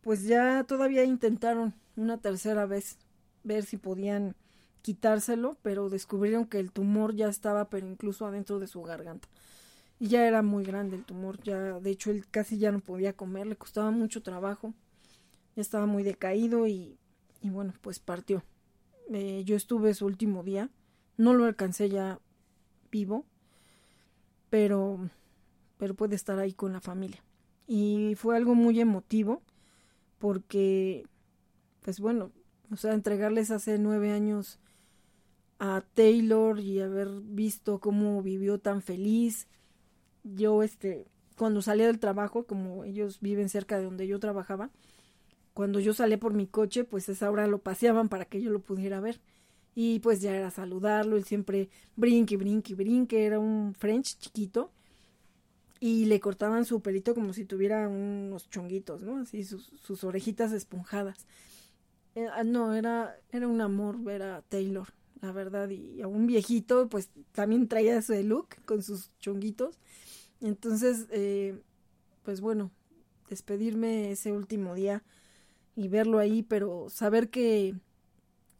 pues ya todavía intentaron una tercera vez ver si podían quitárselo, pero descubrieron que el tumor ya estaba, pero incluso adentro de su garganta. Y ya era muy grande el tumor, ya de hecho él casi ya no podía comer, le costaba mucho trabajo, ya estaba muy decaído y, y bueno, pues partió. Eh, yo estuve su último día, no lo alcancé ya vivo, pero, pero puede estar ahí con la familia. Y fue algo muy emotivo porque pues bueno, o sea, entregarles hace nueve años a Taylor y haber visto cómo vivió tan feliz. Yo, este, cuando salía del trabajo, como ellos viven cerca de donde yo trabajaba, cuando yo salía por mi coche, pues esa hora lo paseaban para que yo lo pudiera ver. Y pues ya era saludarlo, él siempre brinque, brinque, brinque, era un French chiquito. Y le cortaban su pelito como si tuviera unos chonguitos, ¿no? Así sus, sus orejitas esponjadas. Eh, ah, no, era, era un amor ver a Taylor, la verdad, y a un viejito, pues también traía ese look con sus chonguitos. Entonces, eh, pues bueno, despedirme ese último día y verlo ahí, pero saber que,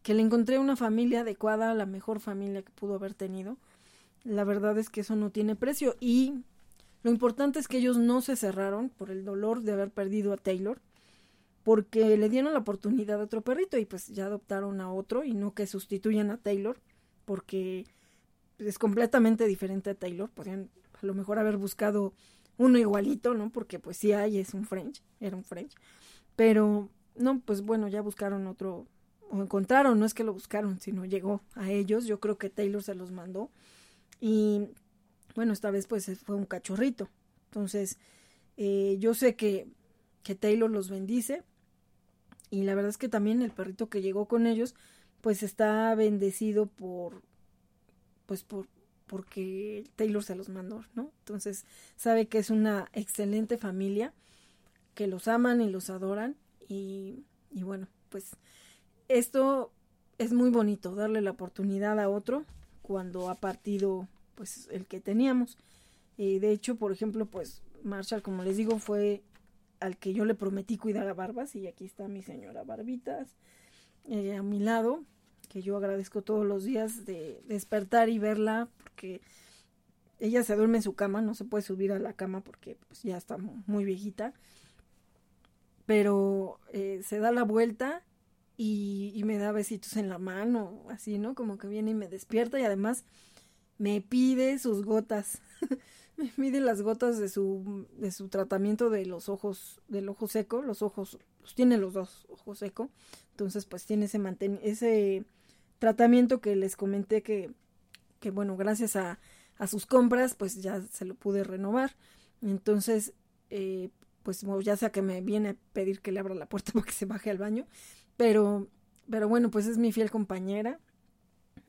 que le encontré una familia adecuada, la mejor familia que pudo haber tenido, la verdad es que eso no tiene precio. Y lo importante es que ellos no se cerraron por el dolor de haber perdido a Taylor porque le dieron la oportunidad a otro perrito y pues ya adoptaron a otro y no que sustituyan a Taylor porque es completamente diferente a Taylor, podrían a lo mejor haber buscado uno igualito, ¿no? Porque pues sí hay, es un French, era un French, pero no, pues bueno, ya buscaron otro, o encontraron, no es que lo buscaron, sino llegó a ellos, yo creo que Taylor se los mandó. Y bueno, esta vez pues fue un cachorrito, entonces eh, yo sé que, que Taylor los bendice, y la verdad es que también el perrito que llegó con ellos pues está bendecido por pues por porque Taylor se los mandó, ¿no? Entonces sabe que es una excelente familia, que los aman y los adoran y, y bueno, pues esto es muy bonito, darle la oportunidad a otro cuando ha partido pues el que teníamos. y de hecho, por ejemplo, pues Marshall, como les digo, fue al que yo le prometí cuidar a Barbas y aquí está mi señora Barbitas eh, a mi lado, que yo agradezco todos los días de despertar y verla porque ella se duerme en su cama, no se puede subir a la cama porque pues, ya está muy viejita, pero eh, se da la vuelta y, y, me da besitos en la mano, así, ¿no? Como que viene y me despierta y además me pide sus gotas. [LAUGHS] [LAUGHS] mide las gotas de su, de su tratamiento de los ojos, del ojo seco, los ojos, los tiene los dos ojos seco. Entonces, pues tiene ese, ese tratamiento que les comenté que, que bueno, gracias a, a, sus compras, pues ya se lo pude renovar. Entonces, eh, pues ya sea que me viene a pedir que le abra la puerta [LAUGHS] para que se baje al baño, pero, pero bueno, pues es mi fiel compañera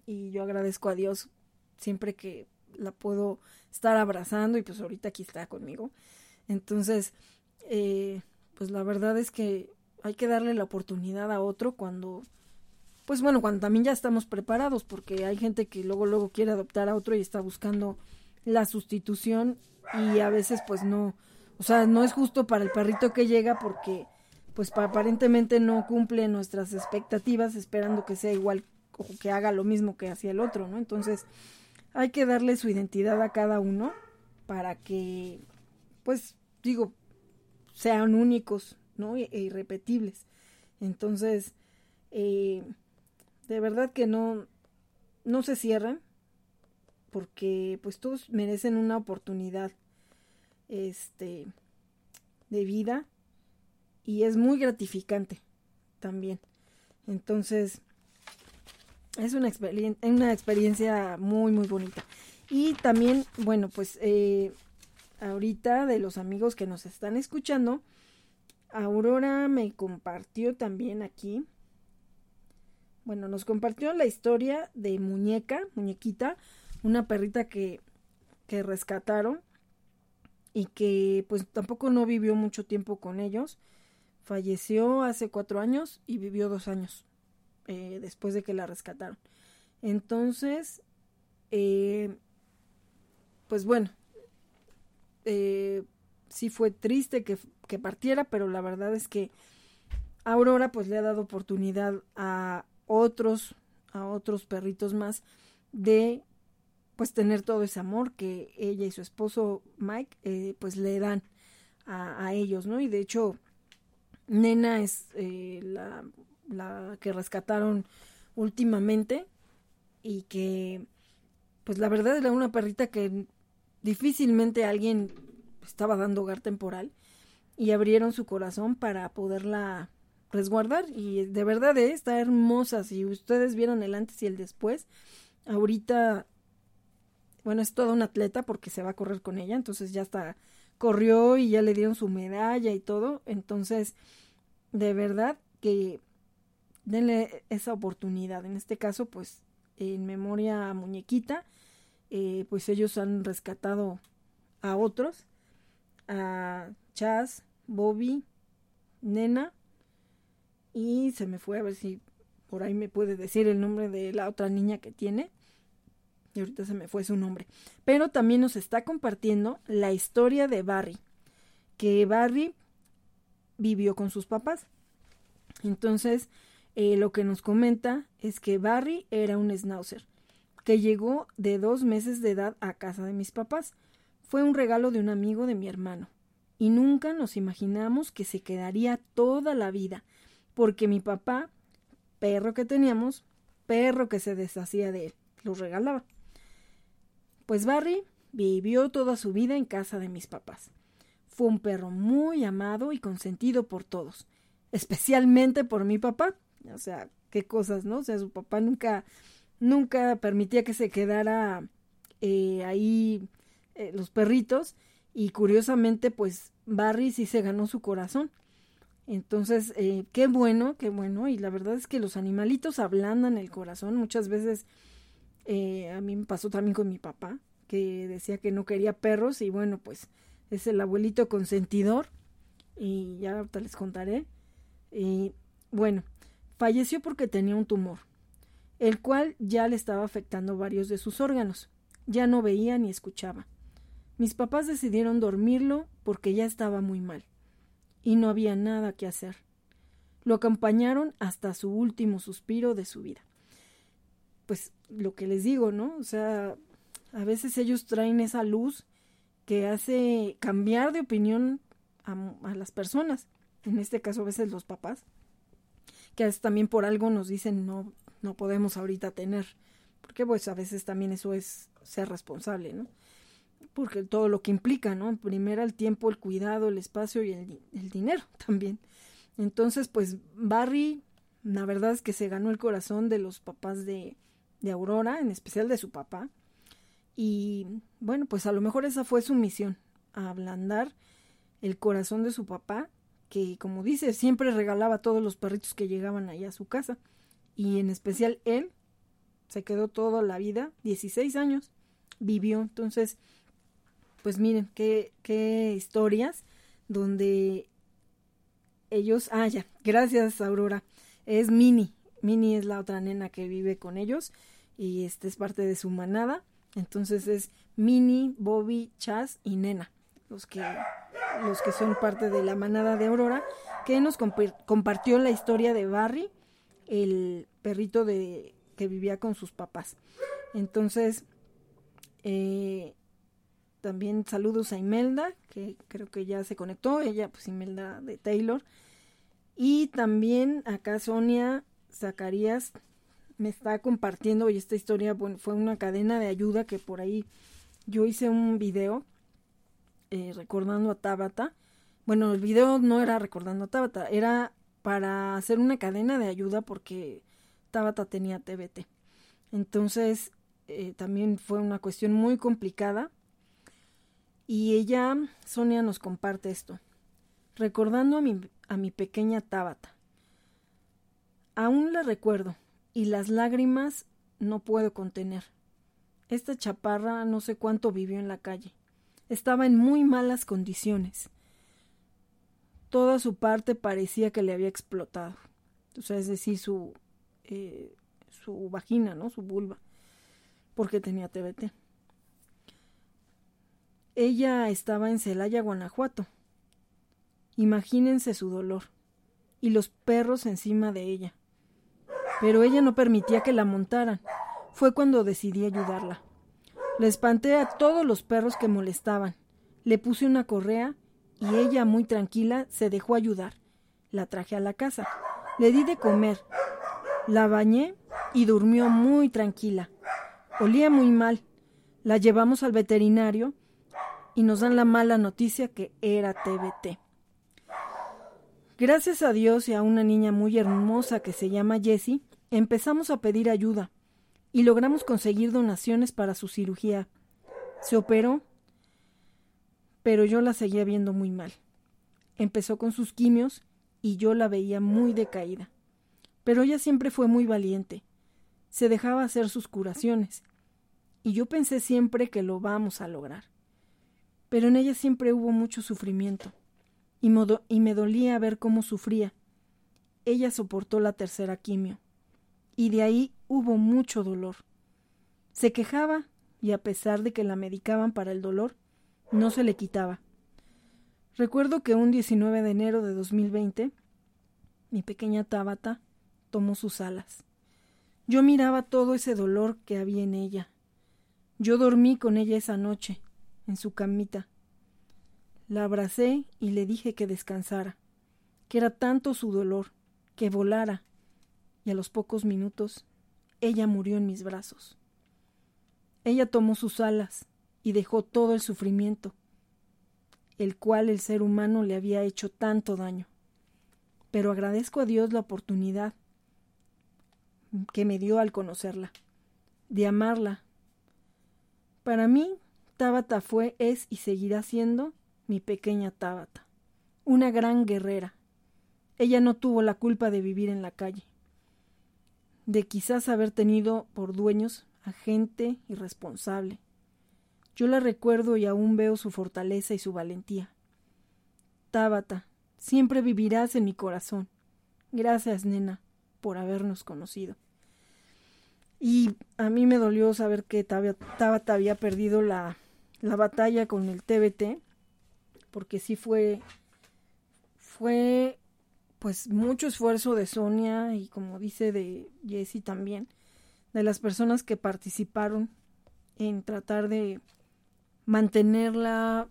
y yo agradezco a Dios siempre que la puedo estar abrazando y pues ahorita aquí está conmigo. Entonces, eh, pues la verdad es que hay que darle la oportunidad a otro cuando, pues bueno, cuando también ya estamos preparados, porque hay gente que luego, luego quiere adoptar a otro y está buscando la sustitución y a veces pues no, o sea, no es justo para el perrito que llega porque pues aparentemente no cumple nuestras expectativas esperando que sea igual o que haga lo mismo que hacía el otro, ¿no? Entonces hay que darle su identidad a cada uno para que, pues digo, sean únicos, ¿no? E, irrepetibles. Entonces, eh, de verdad que no, no se cierran, porque pues todos merecen una oportunidad, este, de vida y es muy gratificante también. Entonces, es una, una experiencia muy, muy bonita. Y también, bueno, pues eh, ahorita de los amigos que nos están escuchando, Aurora me compartió también aquí. Bueno, nos compartió la historia de Muñeca, Muñequita, una perrita que, que rescataron y que pues tampoco no vivió mucho tiempo con ellos. Falleció hace cuatro años y vivió dos años eh, después de que la rescataron. Entonces, eh, pues bueno, eh, sí fue triste que, que, partiera, pero la verdad es que Aurora pues le ha dado oportunidad a otros, a otros perritos más de pues tener todo ese amor que ella y su esposo Mike pues le dan a, ellos, ¿no? Y de hecho, Nena es la, la que rescataron últimamente y que pues la verdad era una perrita que difícilmente alguien estaba dando hogar temporal y abrieron su corazón para poderla resguardar. Y de verdad ¿eh? está hermosa. Si ustedes vieron el antes y el después ahorita bueno es toda una atleta porque se va a correr con ella entonces ya está corrió y ya le dieron su medalla y todo. Entonces de verdad que denle esa oportunidad en este caso pues en memoria a muñequita eh, pues ellos han rescatado a otros a Chaz, Bobby, Nena y se me fue a ver si por ahí me puede decir el nombre de la otra niña que tiene. Y ahorita se me fue su nombre. Pero también nos está compartiendo la historia de Barry. Que Barry vivió con sus papás. Entonces, eh, lo que nos comenta es que Barry era un schnauzer que llegó de dos meses de edad a casa de mis papás. Fue un regalo de un amigo de mi hermano, y nunca nos imaginamos que se quedaría toda la vida, porque mi papá, perro que teníamos, perro que se deshacía de él, lo regalaba. Pues Barry vivió toda su vida en casa de mis papás. Fue un perro muy amado y consentido por todos, especialmente por mi papá. O sea, qué cosas, ¿no? O sea, su papá nunca, nunca permitía que se quedara eh, ahí eh, los perritos y curiosamente pues Barry sí se ganó su corazón. Entonces, eh, qué bueno, qué bueno. Y la verdad es que los animalitos ablandan el corazón. Muchas veces eh, a mí me pasó también con mi papá, que decía que no quería perros y bueno, pues es el abuelito consentidor. Y ya ahorita les contaré. Y bueno, falleció porque tenía un tumor, el cual ya le estaba afectando varios de sus órganos. Ya no veía ni escuchaba. Mis papás decidieron dormirlo porque ya estaba muy mal y no había nada que hacer. Lo acompañaron hasta su último suspiro de su vida. Pues lo que les digo, ¿no? O sea, a veces ellos traen esa luz que hace cambiar de opinión a, las personas. En este caso, a veces los papás, que a veces también por algo nos dicen no, no podemos ahorita tener. Porque pues a veces también eso es ser responsable, ¿no? porque todo lo que implica, ¿no? Primero el tiempo, el cuidado, el espacio y el, dinero [LAUGHS] también. Entonces, pues Barry la verdad es que se ganó el corazón de los papás de, de Aurora, en especial de su papá. Y bueno, pues a lo mejor esa fue su misión, ablandar el corazón de su papá, que como dice, siempre regalaba a todos los perritos que llegaban allá a su casa. Y en especial él se quedó toda la vida, 16 años, vivió. Entonces, pues miren, qué, qué historias donde ellos, ah, ya, gracias Aurora, es Mini, Mini es la otra nena que vive con ellos y este es parte de su manada, entonces es Mini, Bobby, Chas y Nena, los que, los que son parte de la manada de Aurora, que nos compartió la historia de Barry, el perrito de que vivía con sus papás. Entonces, eh, también saludos a Imelda, que creo que ya se conectó, ella pues Imelda de Taylor. Y también acá Sonia Zacarías me está compartiendo y esta historia fue una cadena de ayuda que por ahí yo hice un video eh, recordando a Tabata. Bueno, el video no era recordando a Tabata, era para hacer una cadena de ayuda porque Tabata tenía TBT. Entonces, eh, también fue una cuestión muy complicada. Y ella, Sonia, nos comparte esto. Recordando a mi, a mi pequeña Tabata. Aún la recuerdo y las lágrimas no puedo contener. Esta chaparra no sé cuánto vivió en la calle. Estaba en muy malas condiciones. Toda su parte parecía que le había explotado. O sea, es decir, su eh, su vagina, ¿no? Su vulva, porque tenía TBT. Ella estaba en Celaya, Guanajuato. Imagínense su dolor y los perros encima de ella. Pero ella no permitía que la montaran. Fue cuando decidí ayudarla. Le espanté a todos los perros que molestaban. Le puse una correa y ella, muy tranquila, se dejó ayudar. La traje a la casa. Le di de comer la bañé y durmió muy tranquila. Olía muy mal. La llevamos al veterinario y nos dan la mala noticia que era TBT. Gracias a Dios y a una niña muy hermosa que se llama Jessie, empezamos a pedir ayuda y logramos conseguir donaciones para su cirugía. Se operó, pero yo la seguía viendo muy mal. Empezó con sus quimios y yo la veía muy decaída. Pero ella siempre fue muy valiente. Se dejaba hacer sus curaciones. Y yo pensé siempre que lo vamos a lograr. Pero en ella siempre hubo mucho sufrimiento. Y, me dolía ver cómo sufría. Ella soportó la tercera quimio. Y de ahí hubo mucho dolor. Se quejaba y a pesar de que la medicaban para el dolor, no se le quitaba. Recuerdo que un 19 de enero de 2020, mi pequeña Tabata tomó sus alas. Yo miraba todo ese dolor que había en ella. Yo dormí con ella esa noche, en su camita. La abracé y le dije que descansara, que era tanto su dolor, que volara, y a los pocos minutos ella murió en mis brazos. Ella tomó sus alas y dejó todo el sufrimiento, el cual el ser humano le había hecho tanto daño. Pero agradezco a Dios la oportunidad que me dio al conocerla, de amarla. Para mí, Tabata fue, es y seguirá siendo mi pequeña Tabata, una gran guerrera. Ella no tuvo la culpa de vivir en la calle, de quizás haber tenido por dueños a gente irresponsable. Yo la recuerdo y aún veo su fortaleza y su valentía. Tabata, siempre vivirás en mi corazón. Gracias, nena, por habernos conocido. Y a mí me dolió saber que Tabata había perdido la, la batalla con el TBT, porque sí fue, fue pues mucho esfuerzo de Sonia y como dice de Jessie también, de las personas que participaron en tratar de mantenerla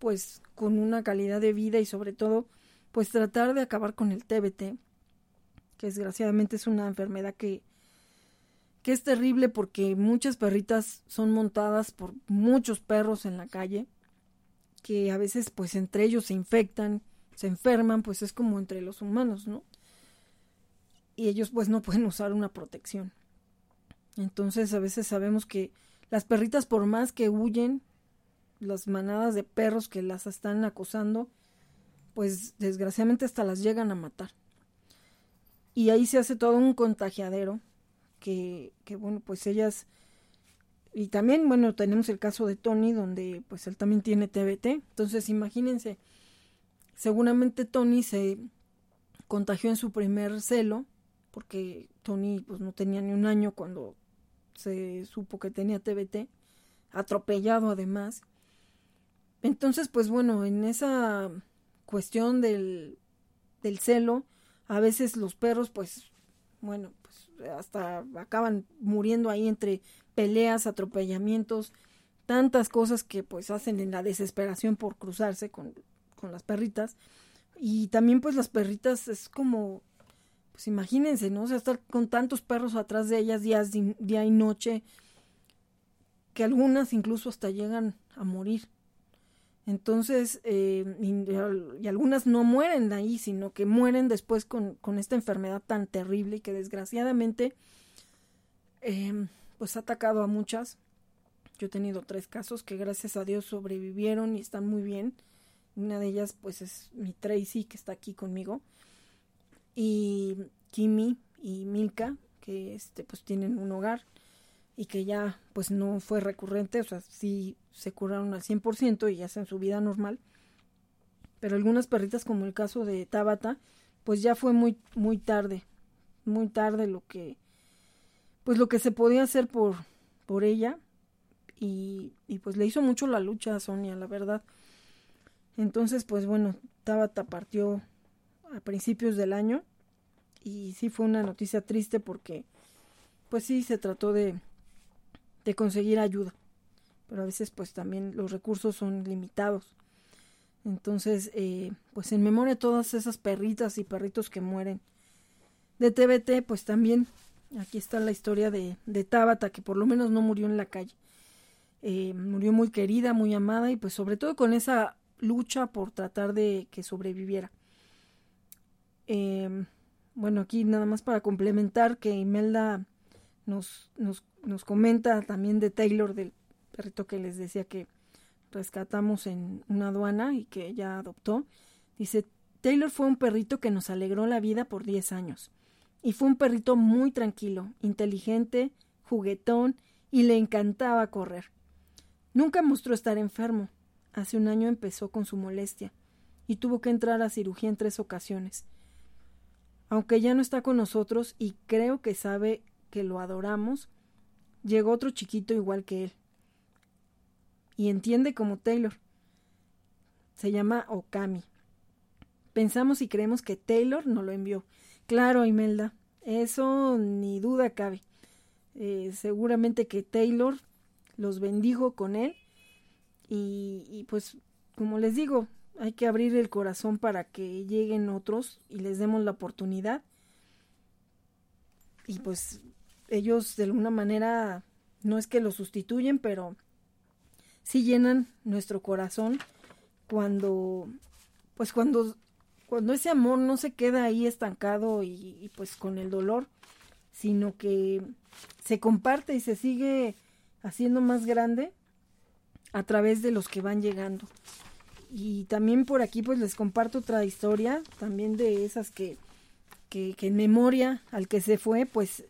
pues con una calidad de vida y sobre todo pues tratar de acabar con el TBT, que desgraciadamente es una enfermedad que que es terrible porque muchas perritas son montadas por muchos perros en la calle, que a veces pues entre ellos se infectan, se enferman, pues es como entre los humanos, ¿no? y ellos pues no pueden usar una protección. Entonces a veces sabemos que las perritas por más que huyen, las manadas de perros que las están acosando, pues desgraciadamente hasta las llegan a matar. Y ahí se hace todo un contagiadero que, que bueno, pues ellas y también, bueno, tenemos el caso de Tony, donde pues él también tiene TBT. Entonces, imagínense, seguramente Tony se contagió en su primer celo, porque Tony pues no tenía ni un año cuando se supo que tenía TBT, atropellado además. Entonces, pues bueno, en esa cuestión del, del celo, a veces los perros, pues, bueno, pues hasta acaban muriendo ahí entre peleas, atropellamientos, tantas cosas que pues hacen en la desesperación por cruzarse con, con las perritas. Y también pues las perritas es como, pues imagínense, ¿no? O sea, estar con tantos perros atrás de ellas días, día y noche, que algunas incluso hasta llegan a morir. Entonces, eh, y, algunas no mueren de ahí, sino que mueren después con, con esta enfermedad tan terrible que desgraciadamente eh, pues ha atacado a muchas. Yo he tenido tres casos que gracias a Dios sobrevivieron y están muy bien. Una de ellas pues es mi Tracy que está aquí conmigo. Y Kimi y Milka que este pues tienen un hogar y que ya pues no fue recurrente, o sea, sí se curaron al 100% y ya hacen su vida normal. Pero algunas perritas como el caso de Tabata, pues ya fue muy muy tarde, muy tarde lo que pues lo que se podía hacer por, por ella y, y pues le hizo mucho la lucha a Sonia, la verdad. Entonces, pues bueno, Tabata partió a principios del año y sí fue una noticia triste porque pues sí se trató de, de conseguir ayuda, pero a veces pues también los recursos son limitados. Entonces, eh, pues en memoria de todas esas perritas y perritos que mueren de TBT, pues también Aquí está la historia de, de Tabata, que por lo menos no murió en la calle. Eh, murió muy querida, muy amada y pues sobre todo con esa lucha por tratar de que sobreviviera. Em, bueno, aquí nada más para complementar que Imelda nos, nos, nos comenta también de Taylor, del perrito que les decía que rescatamos en una aduana y que ella adoptó. Dice, Taylor fue un perrito que nos alegró la vida por 10 años y fue un perrito muy tranquilo, inteligente, juguetón y le encantaba correr. Nunca mostró estar enfermo. Hace un año empezó con su molestia y tuvo que entrar a cirugía en tres ocasiones. Aunque ya no está con nosotros y creo que sabe que lo adoramos, llegó otro chiquito igual que él. Y entiende como Taylor. Se llama Okami. Pensamos y creemos que Taylor no lo envió, Claro, Imelda, eso ni duda cabe. Eh, seguramente que Taylor los bendijo con él y, pues como les digo, hay que abrir el corazón para que lleguen otros y les demos la oportunidad. Y pues ellos de alguna manera no es que lo sustituyen, pero sí llenan nuestro corazón cuando pues cuando cuando ese amor no se queda ahí estancado y, pues con el dolor, sino que se comparte y se sigue haciendo más grande a través de los que van llegando. Y también por aquí pues les comparto otra historia, también de esas que, que, en memoria al que se fue, pues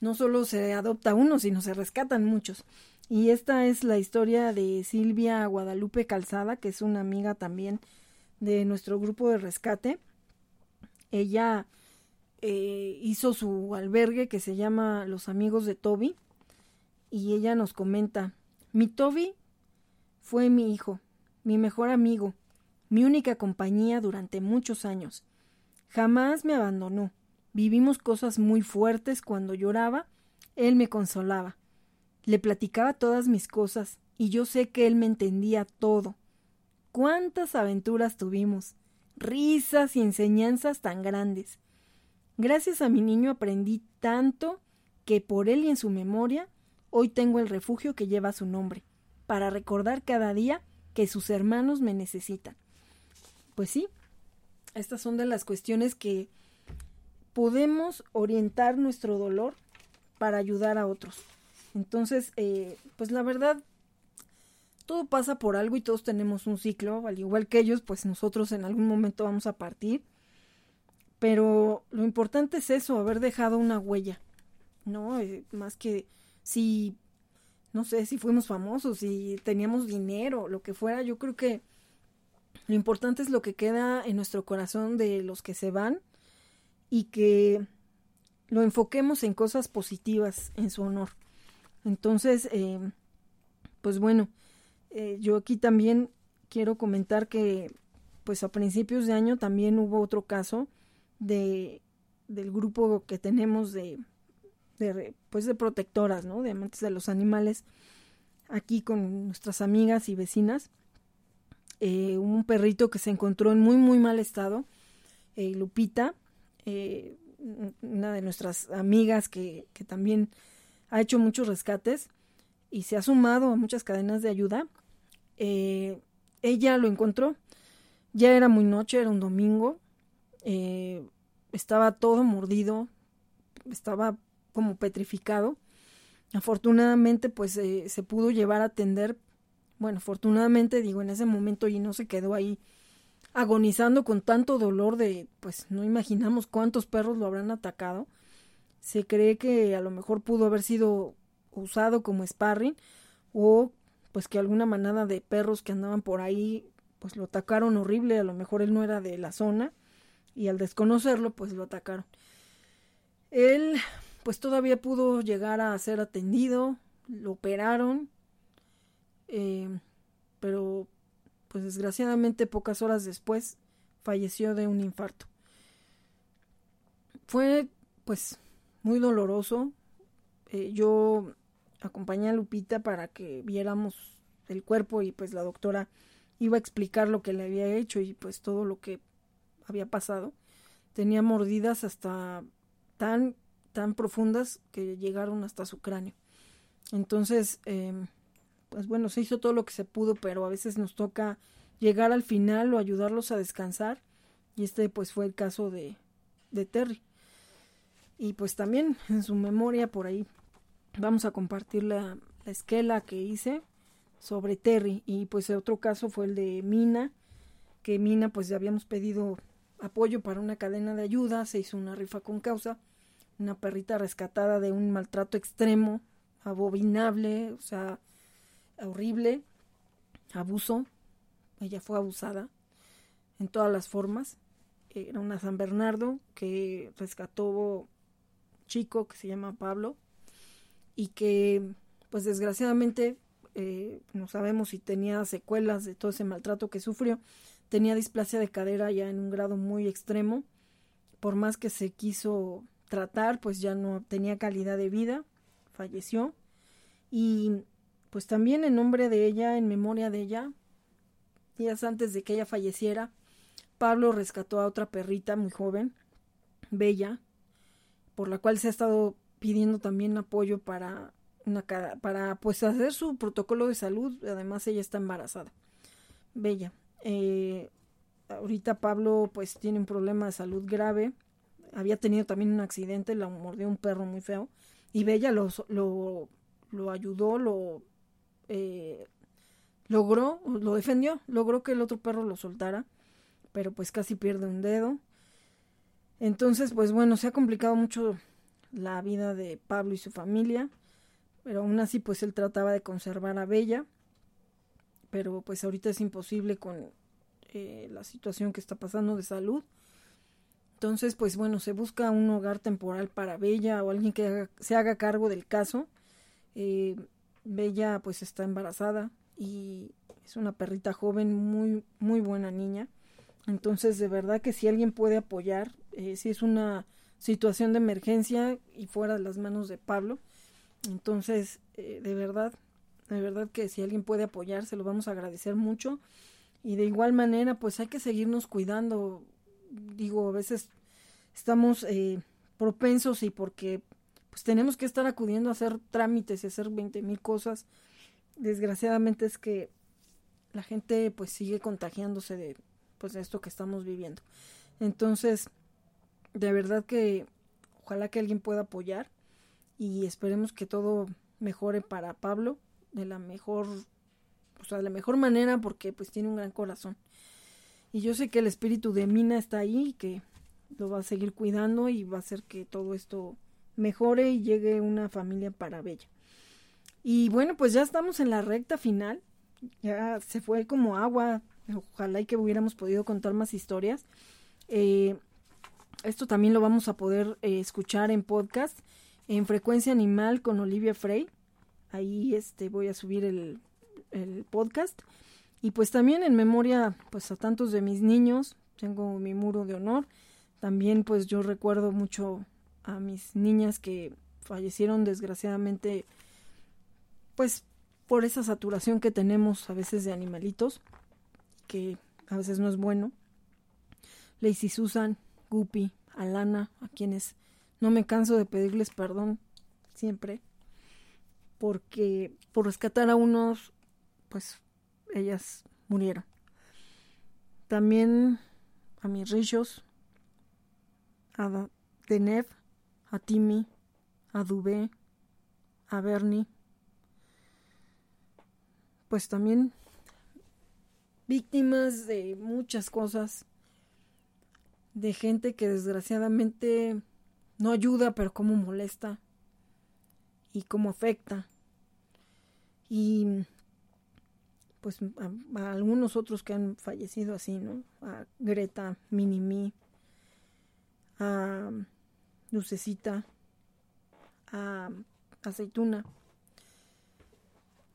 no solo se adopta uno, sino se rescatan muchos. Y esta es la historia de Silvia Guadalupe Calzada, que es una amiga también de nuestro grupo de rescate. Ella eh, hizo su albergue que se llama Los Amigos de Toby y ella nos comenta, mi Toby fue mi hijo, mi mejor amigo, mi única compañía durante muchos años. Jamás me abandonó. Vivimos cosas muy fuertes cuando lloraba, él me consolaba. Le platicaba todas mis cosas y yo sé que él me entendía todo cuántas aventuras tuvimos, risas y enseñanzas tan grandes. Gracias a mi niño aprendí tanto que por él y en su memoria hoy tengo el refugio que lleva su nombre, para recordar cada día que sus hermanos me necesitan. Pues sí, estas son de las cuestiones que podemos orientar nuestro dolor para ayudar a otros. Entonces, eh, pues la verdad, todo pasa por algo y todos tenemos un ciclo, al igual que ellos, pues nosotros en algún momento vamos a partir. Pero lo importante es eso, haber dejado una huella, ¿no? Eh, más que si, no sé, si fuimos famosos, si teníamos dinero, lo que fuera, yo creo que lo importante es lo que queda en nuestro corazón de los que se van y que lo enfoquemos en cosas positivas en su honor. Entonces, eh, pues bueno, eh, yo aquí también quiero comentar que pues a principios de año también hubo otro caso de del grupo que tenemos de, de pues de protectoras, ¿no? De amantes de los animales aquí con nuestras amigas y vecinas. Eh, un perrito que se encontró en muy muy mal estado, eh, Lupita, eh, una de nuestras amigas que, que también ha hecho muchos rescates y se ha sumado a muchas cadenas de ayuda. ella lo encontró, ya era muy noche, era un domingo, estaba todo mordido, estaba como petrificado. Afortunadamente, pues se pudo llevar a atender. Bueno, afortunadamente, digo, en ese momento y no se quedó ahí agonizando con tanto dolor de, pues no imaginamos cuántos perros lo habrán atacado. Se cree que a lo mejor pudo haber sido usado como sparring o pues que alguna manada de perros que andaban por ahí pues lo atacaron horrible, a lo mejor él no era de la zona y al desconocerlo pues lo atacaron. Él pues todavía pudo llegar a ser atendido, lo operaron, eh, pero pues desgraciadamente pocas horas después falleció de un infarto. Fue pues muy doloroso. Eh, yo acompañé a Lupita para que viéramos el cuerpo y pues la doctora iba a explicar lo que le había hecho y pues todo lo que había pasado. Tenía mordidas hasta tan, tan profundas que llegaron hasta su cráneo. Entonces, em, pues bueno, se hizo todo lo que se pudo, pero a veces nos toca llegar al final o ayudarlos a descansar. Y este pues fue el caso de, de Terry. Y pues también en su memoria por ahí vamos a compartir la, la esquela que hice sobre Terry. Y pues otro caso fue el de Mina, que Mina pues ya habíamos pedido apoyo para una cadena de ayuda, se hizo una rifa con causa, una perrita rescatada de un maltrato extremo, abominable, o sea, horrible, abuso, ella fue abusada en todas las formas, era una San Bernardo que rescató chico que se llama Pablo y que pues desgraciadamente eh, no sabemos si tenía secuelas de todo ese maltrato que sufrió. Tenía displasia de cadera ya en un grado muy extremo. Por más que se quiso tratar, pues ya no tenía calidad de vida, falleció. Y pues también en nombre de ella, en memoria de ella, días antes de que ella falleciera, Pablo rescató a otra perrita muy joven, Bella, por la cual se ha estado pidiendo también apoyo para una para pues hacer su protocolo de salud, además ella está embarazada. Bella. Eh, ahorita Pablo pues tiene un problema de salud grave. Había tenido también un accidente, la mordió un perro muy feo. Y Bella lo, lo, lo ayudó, lo eh, logró, lo defendió, logró que el otro perro lo soltara, pero pues casi pierde un dedo. Entonces, pues bueno, se ha complicado mucho la vida de Pablo y su familia, pero aún así pues él trataba de conservar a Bella pero pues ahorita es imposible con eh, la situación que está pasando de salud. Entonces, pues bueno, se busca un hogar temporal para Bella o alguien que se haga cargo del caso. Eh, Bella pues está embarazada y es una perrita joven, muy, muy buena niña. Entonces, de verdad que si alguien puede apoyar, eh, si es una situación de emergencia y fuera de las manos de Pablo, entonces, de verdad, de verdad que si alguien puede apoyar, se lo vamos a agradecer mucho. Y de igual manera, pues hay que seguirnos cuidando. Digo, a veces estamos eh, propensos y porque pues tenemos que estar acudiendo a hacer trámites y hacer veinte mil cosas. Desgraciadamente es que la gente pues sigue contagiándose de pues de esto que estamos viviendo. Entonces, de verdad que ojalá que alguien pueda apoyar y esperemos que todo mejore para Pablo de la mejor, o sea, de la mejor manera porque pues tiene un gran corazón. Y yo sé que el espíritu de Mina está ahí y que lo va a seguir cuidando y va a hacer que todo esto mejore y llegue una familia para Bella. Y bueno, pues ya estamos en la recta final. Ya se fue como agua. Ojalá y que hubiéramos podido contar más historias. Eh, esto también lo vamos a poder eh, escuchar en podcast en Frecuencia Animal con Olivia Frey. Ahí este voy a subir el, el podcast. Y pues también en memoria pues a tantos de mis niños. Tengo mi muro de honor. También pues yo recuerdo mucho a mis niñas que fallecieron desgraciadamente pues por esa saturación que tenemos a veces de animalitos, que a veces no es bueno. Lacey Susan, Guppy, Alana, a quienes no me canso de pedirles perdón siempre, porque por rescatar a unos, pues ellas murieron. También a mis rillos, a Denev, a Timmy, a Dubé, a Bernie, pues también víctimas de muchas cosas, de gente que desgraciadamente no ayuda, pero como molesta y como afecta. Y pues a, algunos otros que han fallecido así, ¿no? A Greta, Minimi, a Lucecita, a Aceituna,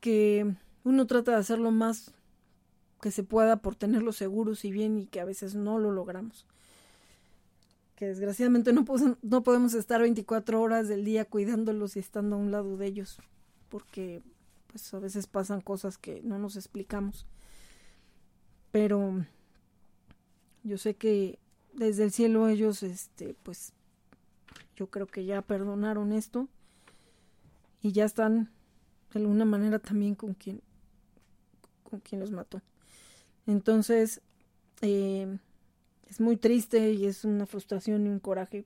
que uno trata de hacer lo más que se pueda por tenerlos seguros y bien y que a veces no lo logramos. Que desgraciadamente no, no podemos estar 24 horas del día cuidándolos y estando a un lado de ellos, porque pues a veces pasan cosas que no nos explicamos. Pero yo sé que desde el cielo ellos, este, pues yo creo que ya perdonaron esto y ya están de alguna manera también con quien con quien los mató. Entonces, eh, es muy triste y es una frustración y un coraje,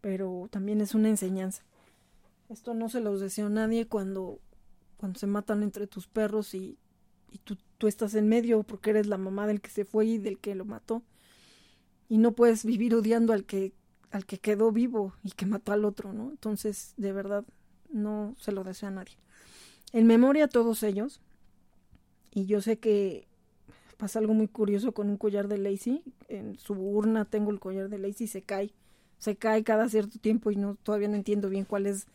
pero también es una enseñanza. Esto no se los deseo a nadie cuando, cuando se matan entre tus perros y, y tú, estás en medio porque eres la mamá del que se fue y del que lo mató. Y no puedes vivir odiando al que, al que quedó vivo y que mató al otro, ¿no? Entonces, de verdad, no se lo deseo a nadie. En memoria a todos ellos, y yo sé que pasa algo muy curioso con un collar de Lacey. En su urna tengo el collar de Lacey se cae. Se cae cada cierto tiempo y no todavía no entiendo bien cuál es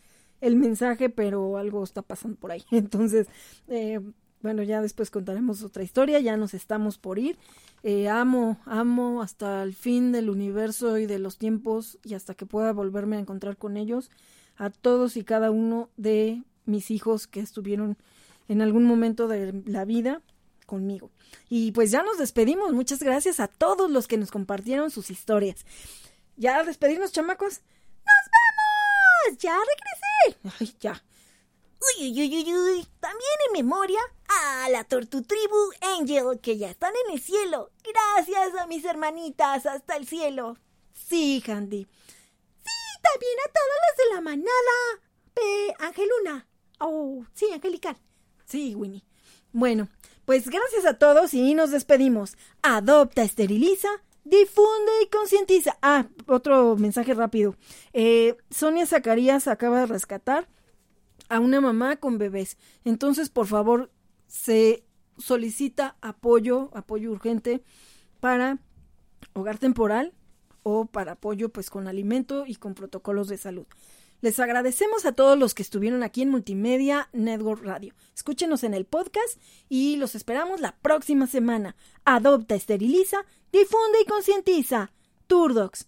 el mensaje, pero algo está pasando por ahí. [LAUGHS] Entonces, eh, bueno, ya después contaremos otra historia, ya nos estamos por ir. Eh, amo, amo hasta el fin del universo y de los tiempos y hasta que pueda volverme a encontrar con ellos, a todos y cada uno de mis hijos que estuvieron en algún momento de la vida conmigo. Y pues ya nos despedimos. Muchas gracias a todos los que nos compartieron sus historias. ¿Ya despedirnos, chamacos? ¡Ya regresé! Ay, ya. Uy, uy, uy, uy, También en memoria a la Tortu Tribu Angel, que ya están en el cielo. Gracias a mis hermanitas hasta el cielo. Sí, Handy. Sí, también a todos los de la manada. P. Angeluna. Oh, sí, Angelical. Sí, Winnie. Bueno, pues gracias a todos y nos despedimos. Adopta, esteriliza, difunde y concientiza. Ah, otro mensaje rápido. Eh, Sonia Zacarías acaba de rescatar a una mamá con bebés. Entonces, por favor, se solicita apoyo, apoyo urgente para hogar temporal o para apoyo pues con alimento y con protocolos de salud. Les agradecemos a todos los que estuvieron aquí en Multimedia Network Radio. Escúchenos en el podcast y los esperamos la próxima semana. Adopta, esteriliza, difunde y concientiza. Turdox.